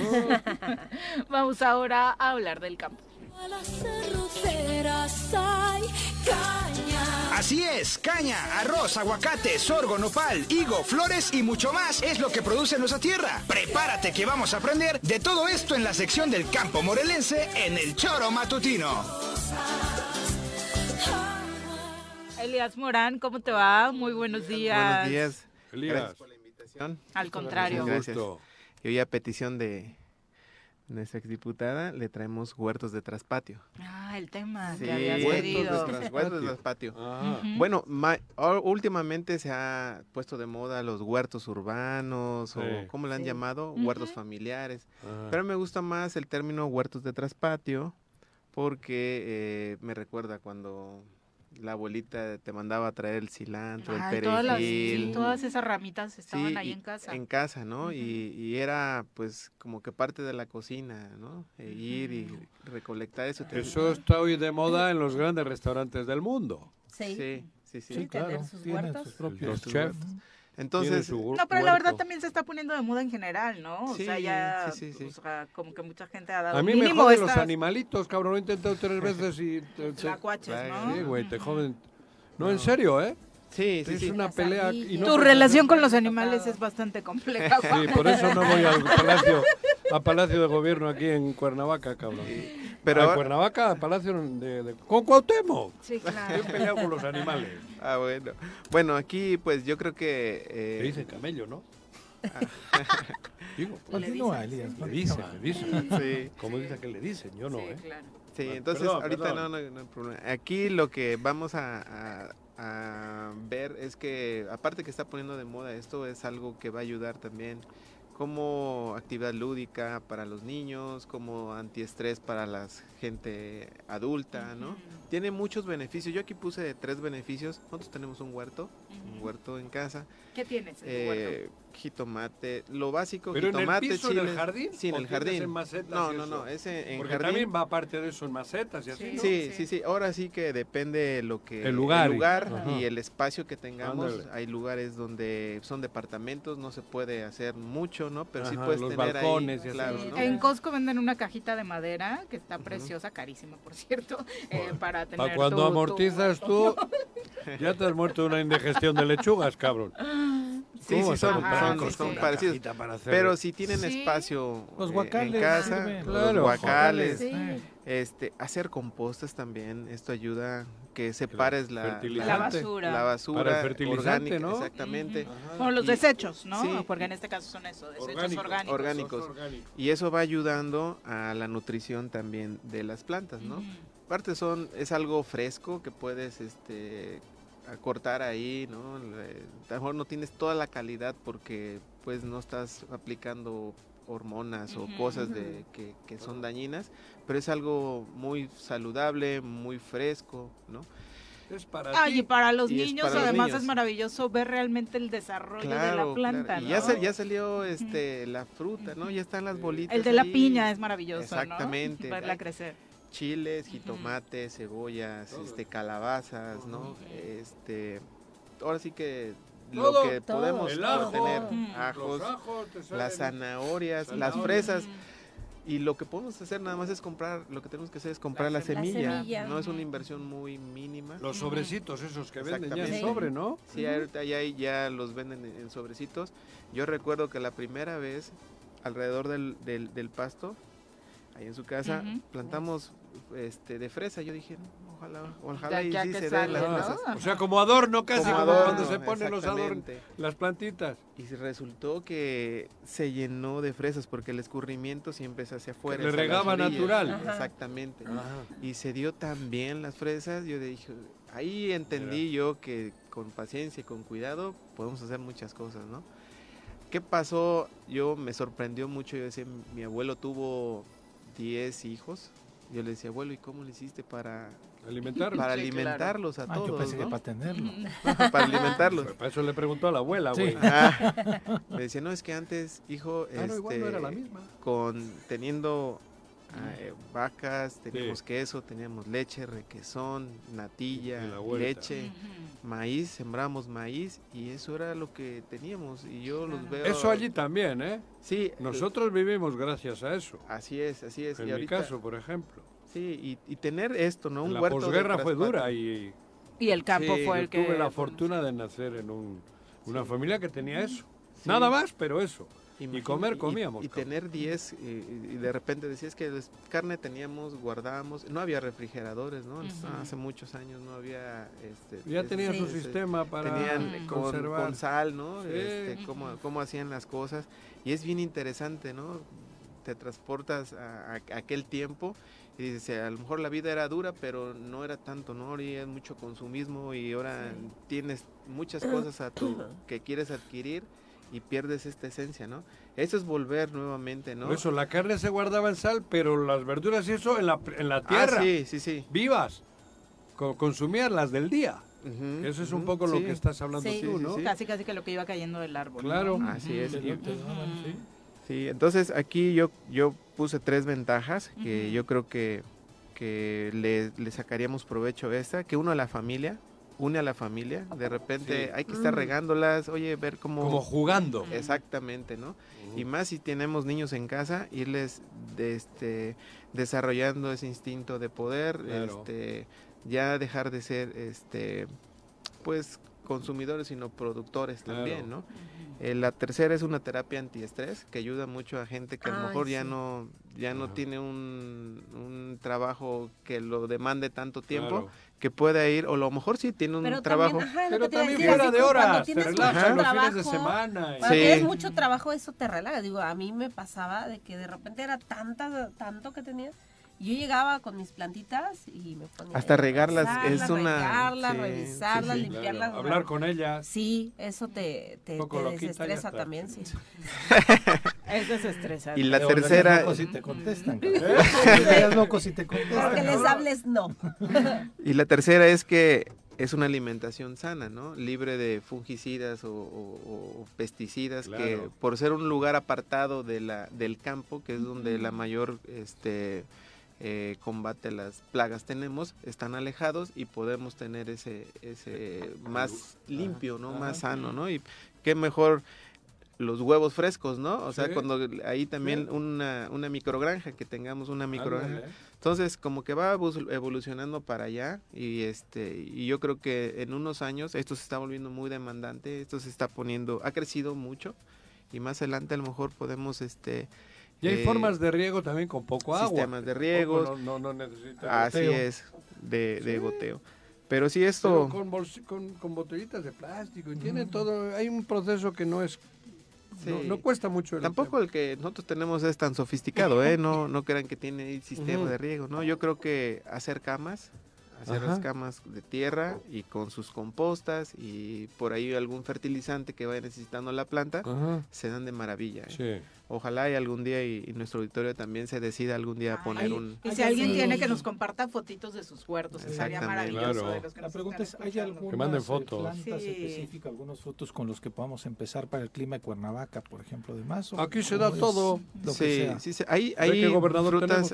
Vamos ahora a hablar del campo. Así es, caña, arroz, aguacate, sorgo, nopal, higo, flores y mucho más es lo que produce nuestra tierra. Prepárate que vamos a aprender de todo esto en la sección del campo morelense en el Choro Matutino. Elías Morán, ¿cómo te va? Muy buenos días. Buenos días. Elías. Invitación. Al contrario. Gracias. Y hoy a petición de nuestra exdiputada le traemos huertos de traspatio. Ah, el tema Sí, que habías huertos pedido. de, tras- huertos de traspatio. Ujú. Bueno, ma- últimamente se ha puesto de moda los huertos urbanos Sí. o ¿cómo le han Sí. llamado? Huertos familiares. Ajá. Pero me gusta más el término huertos de traspatio porque eh, me recuerda cuando la abuelita te mandaba a traer el cilantro, Ay, el todas, las- perejil. sí, todas esas ramitas estaban Sí, ahí y- en casa. En casa, ¿no? Y, y era pues como que parte de la cocina, ¿no? E ir y recolectar eso. te- Eso está hoy de moda en los grandes restaurantes del mundo. Sí, sí, sí. Sí, sí. claro. tener sus Tienen huertos. sus propios. Los chefs. Entonces, No, pero la verdad también se está poniendo de moda en general, ¿no? O sea, Sí, ya, sí, sí, sí. o sea, como que mucha gente ha dado A mí me joden los animalitos, cabrón. Lo he intentado tres veces y... te- Claro. ¿no? Sí, güey, te joden. No, en serio, ¿eh? sí, sí, es sí. una pelea. Y no Tu relación con los animales es bastante compleja. Sí, por eso no voy al palacio, a Palacio de Gobierno aquí en Cuernavaca, cabrón. Pero a ahora- Cuernavaca, a Palacio de, de- con Cuauhtémoc. Sí, Yo he claro. peleado con los animales. Ah, bueno. Bueno, aquí pues yo creo que... eh, Te dicen camello, ¿no? Digo, pues, Continúa, Elías. me dicen, me dicen. Sí. Como dicen que le dicen, yo no, Sí, ¿eh? claro. Sí, entonces perdón, ahorita perdón. No, no, no hay problema. Aquí lo que vamos a, a- a ver es que aparte que está poniendo de moda esto es algo que va a ayudar también como actividad lúdica para los niños, como antiestrés para la gente adulta, ¿no? Tiene muchos beneficios. Yo aquí puse tres beneficios. Nosotros tenemos un huerto, un huerto en casa. ¿Qué tienes en tu Eh, huerto? jitomate, lo básico, ¿Pero en el jitomate, en el chiles. jardín? Sí, en ¿O el jardín. en macetas no, y no, eso? no, ese en Porque jardín. también va aparte de eso en macetas y así, ¿no? Sí, sí, sí. Ahora sí que depende lo que El lugar y- lugar y el espacio que tengamos. Ándale. Hay lugares donde son departamentos, no se puede hacer mucho, ¿no? Pero sí puedes los tener balcones y ahí, así. claro, Sí, ¿no? En Costco venden una cajita de madera que está preciosa, carísima, por cierto, eh, para tener Para cuando tu- tu amortizas tú, ya te has muerto de una indigestión de lechugas, cabrón. Sí, ¿Cómo sí, a son, comprar son- con son parecidos. para Pero si tienen Sí. espacio Los eh, guacales en casa, sirven. los Claro, guacales, Sí. Este, hacer compostas también, esto ayuda que separes la, la, basura. La basura Para el fertilizante, orgánica, ¿no? exactamente. Como los Y- desechos, ¿no? Sí. Porque en este caso son eso, desechos Orgánicos. orgánicos. orgánicos. Y eso va ayudando a la nutrición también de las plantas, ¿no? Ujú. Aparte son, es algo fresco que puedes este cortar ahí, ¿no? Le- A lo mejor no tienes toda la calidad porque pues no estás aplicando hormonas o cosas de, que, que son dañinas, pero es algo muy saludable, muy fresco, ¿no? Es para Ay, y para los Y niños para los además niños. es maravilloso ver realmente el desarrollo de la planta, claro. Y ¿no? ya, sa- ya salió este la fruta, ¿no? Ya están las bolitas. El de la piña es maravilloso, Exactamente. ¿no? Verla crecer. Chiles, jitomates, cebollas, este calabazas, ¿no? Este ahora sí que Todo, lo que todo, podemos el ajo, tener, ajos, las zanahorias, las fresas. Y lo que podemos hacer nada más es comprar, lo que tenemos que hacer es comprar la, semilla. semilla. No es una inversión muy mínima. Los sobrecitos esos que venden ya en sobre, ¿no? Sí, ahorita ya, hay- ya los venden en, sobrecitos. Yo recuerdo que la primera vez, alrededor del, del, del pasto, ahí en su casa, plantamos este de fresa. Yo dije, "No, ojalá, ojalá Ya- y sí se den las ¿no? fresas". O sea, como adorno casi, Como cuando se ponen los adornos, las plantitas. Y resultó que se llenó de fresas porque el escurrimiento siempre se hacia afuera. le regaba natural. Ajá. Exactamente. Ajá. Y se dio tan bien las fresas, yo dije, ahí entendí yo que con paciencia y con cuidado podemos hacer muchas cosas, ¿no? ¿Qué pasó? Yo me sorprendió mucho, yo decía, mi abuelo tuvo 10 hijos. Yo le decía, abuelo, ¿y cómo le hiciste para Alimentarlos. Para Sí, alimentarlos a Ah, todos, yo pensé que para tenerlo. para alimentarlos. Para eso le preguntó a la abuela, Sí. güey. Ah, me decía, no, es que antes, hijo, Ah, no, igual no era la este, misma. con teniendo ah, eh, vacas, teníamos queso, teníamos leche, requesón, natilla, leche, maíz, sembramos maíz y eso era lo que teníamos y yo los veo. Eso allí también, ¿eh? Sí. Nosotros vivimos gracias a eso. Así es, así es. En y mi ahorita- caso, por ejemplo. Sí, y, y tener esto, ¿no? Un la huerto posguerra fue dura y... Y el campo Sí, fue el que... tuve la fortuna de nacer en un- una familia que tenía eso. Nada más, pero eso. Y comer comíamos. Y, tener 10 y, y de repente decías que carne teníamos, guardábamos, no había refrigeradores, ¿no? Ujú. Hace muchos años no había este Ya tenían su sistema para tenían con, conservar. con sal, ¿no? Sí. Este, cómo, cómo hacían las cosas y es bien interesante, ¿no? Te transportas a, a- a aquel tiempo y dices, a lo mejor la vida era dura, pero no era tanto, ¿no? Ahora es mucho consumismo y ahora tienes muchas cosas a tu, que quieres adquirir y pierdes esta esencia, ¿no? Eso es volver nuevamente, ¿no? Eso la carne se guardaba en sal, pero las verduras y eso en la, en la Ah, tierra. sí, sí, sí. Vivas. Co- consumías las del día. Eso es un poco lo sí. que estás hablando Sí, tú, ¿no? Casi, casi que lo que iba cayendo del árbol. Claro. ¿no? Así es. Y- sí. Sí, entonces aquí yo, yo puse tres ventajas que yo creo que, que le, le sacaríamos provecho a esta, que uno a la familia, une a la familia, de repente Sí. hay que estar Mm. regándolas, oye, ver cómo... Como jugando. Exactamente, ¿no? Y más si tenemos niños en casa, irles de este, desarrollando ese instinto de poder, Claro. este, ya dejar de ser, este, pues, consumidores, sino productores Claro. también, ¿no? Eh, la tercera es una terapia antiestrés que ayuda mucho a gente que a lo Ay, mejor ya sí. no ya no tiene un, un trabajo que lo demande tanto tiempo Claro. que pueda ir o a lo mejor sí tiene un Pero trabajo también, ajá, lo Pero también decir, fuera de cuando horas, te mucho los fines de trabajo, semana. y- Cuando Sí. tienes mucho trabajo, eso te relaja. Digo, a mí me pasaba de que de repente era tanta, tanto que tenía. Yo llegaba con mis plantitas y me ponía Hasta a regarlas es una- regarlas, sí, revisarlas, sí, sí. limpiarlas. Claro, Hablar con ellas. Sí, eso te, te, te desestresa también, sí. Eso es estresante. y la Pero las tercera locos si te contestan. Las locos si te contestan. Porque les hables, no. y la tercera es que es una alimentación sana, ¿no? Libre de fungicidas o, o- o pesticidas que Claro. por ser un lugar apartado de la del campo, que es donde la mayor este eh, combate las plagas tenemos, están alejados y podemos tener ese ese más limpio, ¿no? Más sano, ¿no? Y qué mejor los huevos frescos, ¿no? O sea, cuando ahí también Sí. una, una microgranja, que tengamos una microgranja. Ándale. Entonces, como que va evolucionando para allá y este y yo creo que en unos años esto se está volviendo muy demandante, esto se está poniendo, ha crecido mucho y más adelante a lo mejor podemos este Y hay formas de riego también con poco agua. Sistemas de riego. No, no, necesita Así es, de, goteo. Pero si esto... con, con, botellitas de plástico, y tiene todo, hay un proceso que no es no, cuesta mucho. Tampoco el que nosotros tenemos es tan sofisticado, ¿eh? No, no crean que tiene sistema de riego, ¿no? Yo creo que hacer camas, hacer las camas de tierra y con sus compostas y por ahí algún fertilizante que vaya necesitando la planta, se dan de maravilla. ¿eh? Sí. Ojalá y algún día y, nuestro auditorio también se decida algún día a poner un... Y si alguien tiene que nos comparta fotitos de sus huertos, estaría maravilloso. la pregunta es, ¿hay algunas eh, plantas específicas, algunas fotos con los que podamos empezar para el clima de Cuernavaca, por ejemplo, de más? Aquí se da todo. sí, sí, sí, hay, hay frutas,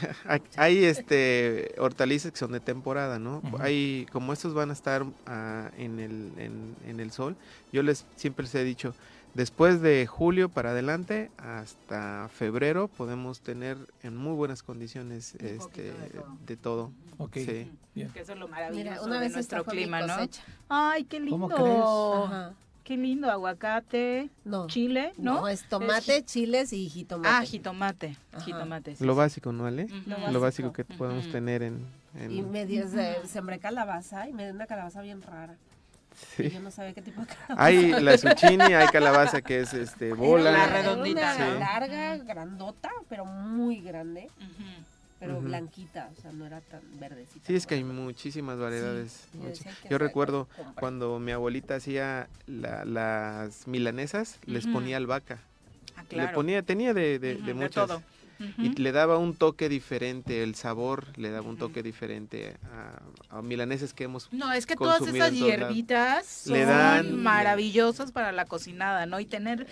hay este, hortalizas que son de temporada, ¿no? Hay, como estos van a estar ah, en, el, en, en el sol, yo les siempre les he dicho, Después de julio para adelante hasta febrero podemos tener en muy buenas condiciones este de todo. Okay. Sí. Bien. Que eso es lo maravilloso una vez de nuestro clima, ¿no? Ay, qué lindo. ¿Cómo Qué lindo, aguacate, no. chile, ¿no? No, es tomate, chiles y jitomate. Ah, jitomate, jitomate. lo básico, ¿no, Ale? Lo, básico. que podemos tener en, en... Y medio de, sembré calabaza y me dio una calabaza bien rara. Sí. Yo no sabía qué tipo de calabaza. Hay la zucchini, hay calabaza que es este bola. La redondita. Una larga, grandota, pero muy grande. Pero blanquita, o sea, no era tan verdecita. Sí, es que hay muchísimas variedades. yo, recuerdo cuando mi abuelita hacía las milanesas, les ponía albahaca. Ah, claro. Le ponía, tenía de, de, de muchas. De todo y le daba un toque diferente, el sabor le daba un toque diferente a, a milaneses que hemos No, es que todas esas hierbitas son maravillosas para la cocinada, ¿no? Y tener,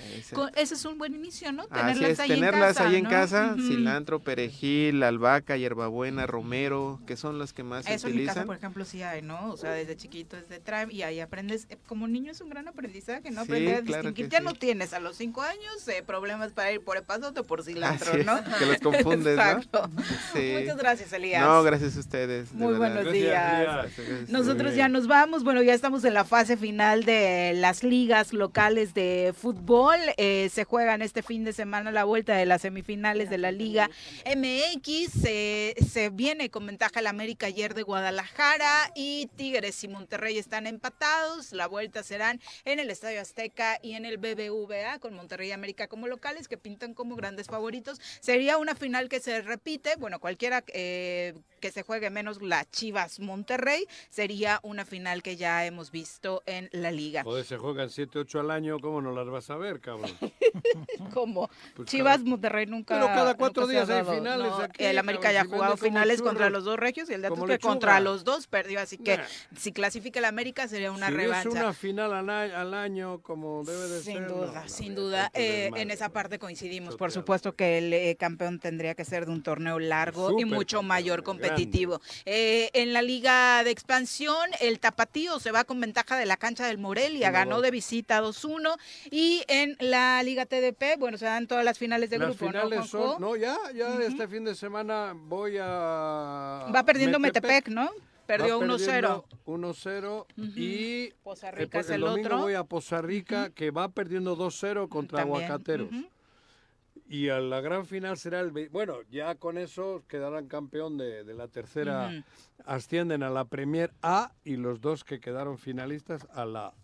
ese es un buen inicio, ¿no? Tenerlas ahí tenerlas en casa, ahí en casa, cilantro, perejil, albahaca, hierbabuena, romero, que son las que más se utilizan. En mi casa, por ejemplo, sí hay, ¿no? O sea, desde chiquito, desde trae y ahí aprendes, eh, como niño es un gran aprendizaje, ¿no? Aprender a distinguir, ya no tienes a los cinco años eh, problemas para ir por el pasote o por cilantro, ¿no? Que los confundes, ¿no? Muchas gracias, Elías. No, gracias a ustedes. Muy buenos días. Nosotros ya nos vamos. Bueno, ya estamos en la fase final de las ligas locales de fútbol. Eh, se juegan este fin de semana la vuelta de las semifinales de la Liga MX. se viene con ventaja el América ayer de Guadalajara y Tigres y Monterrey están empatados. La vuelta serán en el Estadio Azteca y en el BBVA con Monterrey y América como locales que pintan como grandes favoritos. Sería una final que se repite, bueno, cualquiera eh, que se juegue menos la Chivas Monterrey, sería una final que ya hemos visto en la liga. Joder, se juegan 7, 8 al año, ¿cómo no las vas a ver, cabrón? ¿Cómo? Pues Chivas Monterrey nunca. Pero cada cuatro días hay finales. aquí, el América ya ha jugado finales contra los dos regios y el de que contra los dos perdió, así que si clasifica el América sería una revancha. Es una final al año, como debe de sin ser. Duda, sin duda, eh, en esa parte coincidimos. Por supuesto que el eh, campeón tendría que ser de un torneo largo y mucho mayor competitivo. Eh, en la liga de expansión, el Tapatío se va con ventaja de la cancha del Morelia, ganó de visita 2-1 y en la liga TDP, bueno, se dan todas las finales de grupo, finales ¿no, son, no, ya, ya este fin de semana voy a Va perdiendo Metepec, ¿no? Perdió 1-0. 1-0 y Poza Rica el, domingo voy a Poza Rica que va perdiendo 2-0 contra Aguacateros y a la gran final será el... Bueno, ya con eso quedarán campeón de, la tercera, ascienden a la Premier A y los dos que quedaron finalistas a la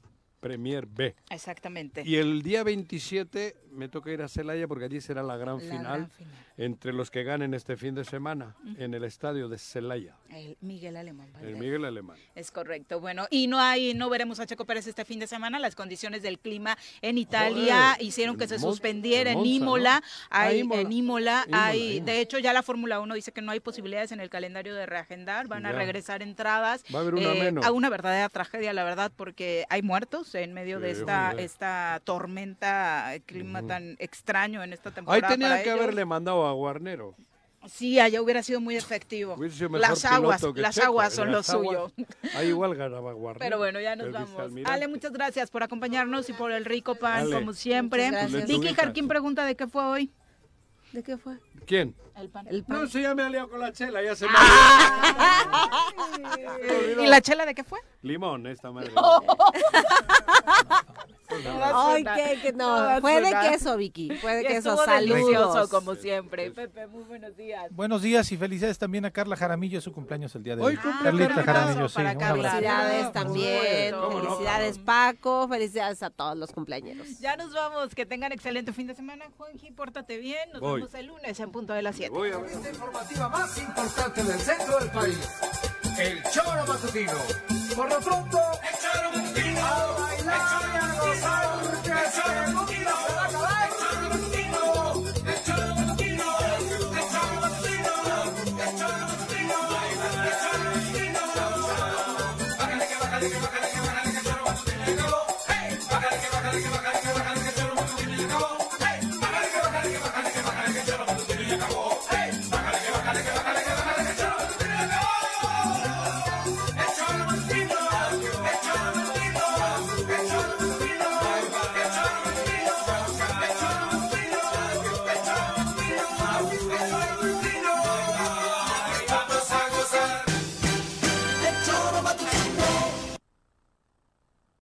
Premier B. Exactamente. Y el día 27 me toca ir a Celaya porque allí será la gran, final, entre los que ganen este fin de semana en el estadio de Celaya. El Miguel Alemán. El Miguel Alemán. Es correcto. Bueno, y no hay, no veremos a Checo Pérez este fin de semana. Las condiciones del clima en Italia hicieron que se suspendiera en Imola. Hay, En Imola, hay, de hecho ya la Fórmula 1 dice que no hay posibilidades en el calendario de reagendar. Van a regresar entradas. Va a haber una eh, menos. A una verdadera tragedia, la verdad, porque hay muertos en medio de esta, esta tormenta clima tan extraño en esta temporada. Ahí tenía que haberle mandado a Guarnero. Sí, allá hubiera sido muy efectivo. Las aguas, las aguas son lo suyo. Ahí igual ganaba Guarnero. Pero bueno, ya nos vamos. Ale, muchas gracias por acompañarnos y por el rico pan, como siempre. Vicky Jarquín pregunta de qué fue hoy. ¿De qué fue? ¿Quién? El pan. El pan. No, si ya me ha liado con la chela, ya se me ¿Y la chela de qué fue? Limón, esta madre. Ay, que, que no. Fue de queso, Vicky. Fue de queso. Saludos. como siempre. Pepe, muy buenos días. Buenos días y felicidades también a Carla Jaramillo, su cumpleaños el día de hoy. Hoy Carlita Jaramillo, sí. Felicidades también. Felicidades, Paco. Felicidades a todos los cumpleaños. Ya nos vamos. Que tengan excelente fin de semana. Juanji, pórtate bien. Nos vemos el lunes en punto de las 7. Voy a ver. Informativa más importante del centro del país. El Choro Matutino. Por lo pronto, el Choro Matutino. A bailar y a gozar, porque el Choro Matutino se va a acabar.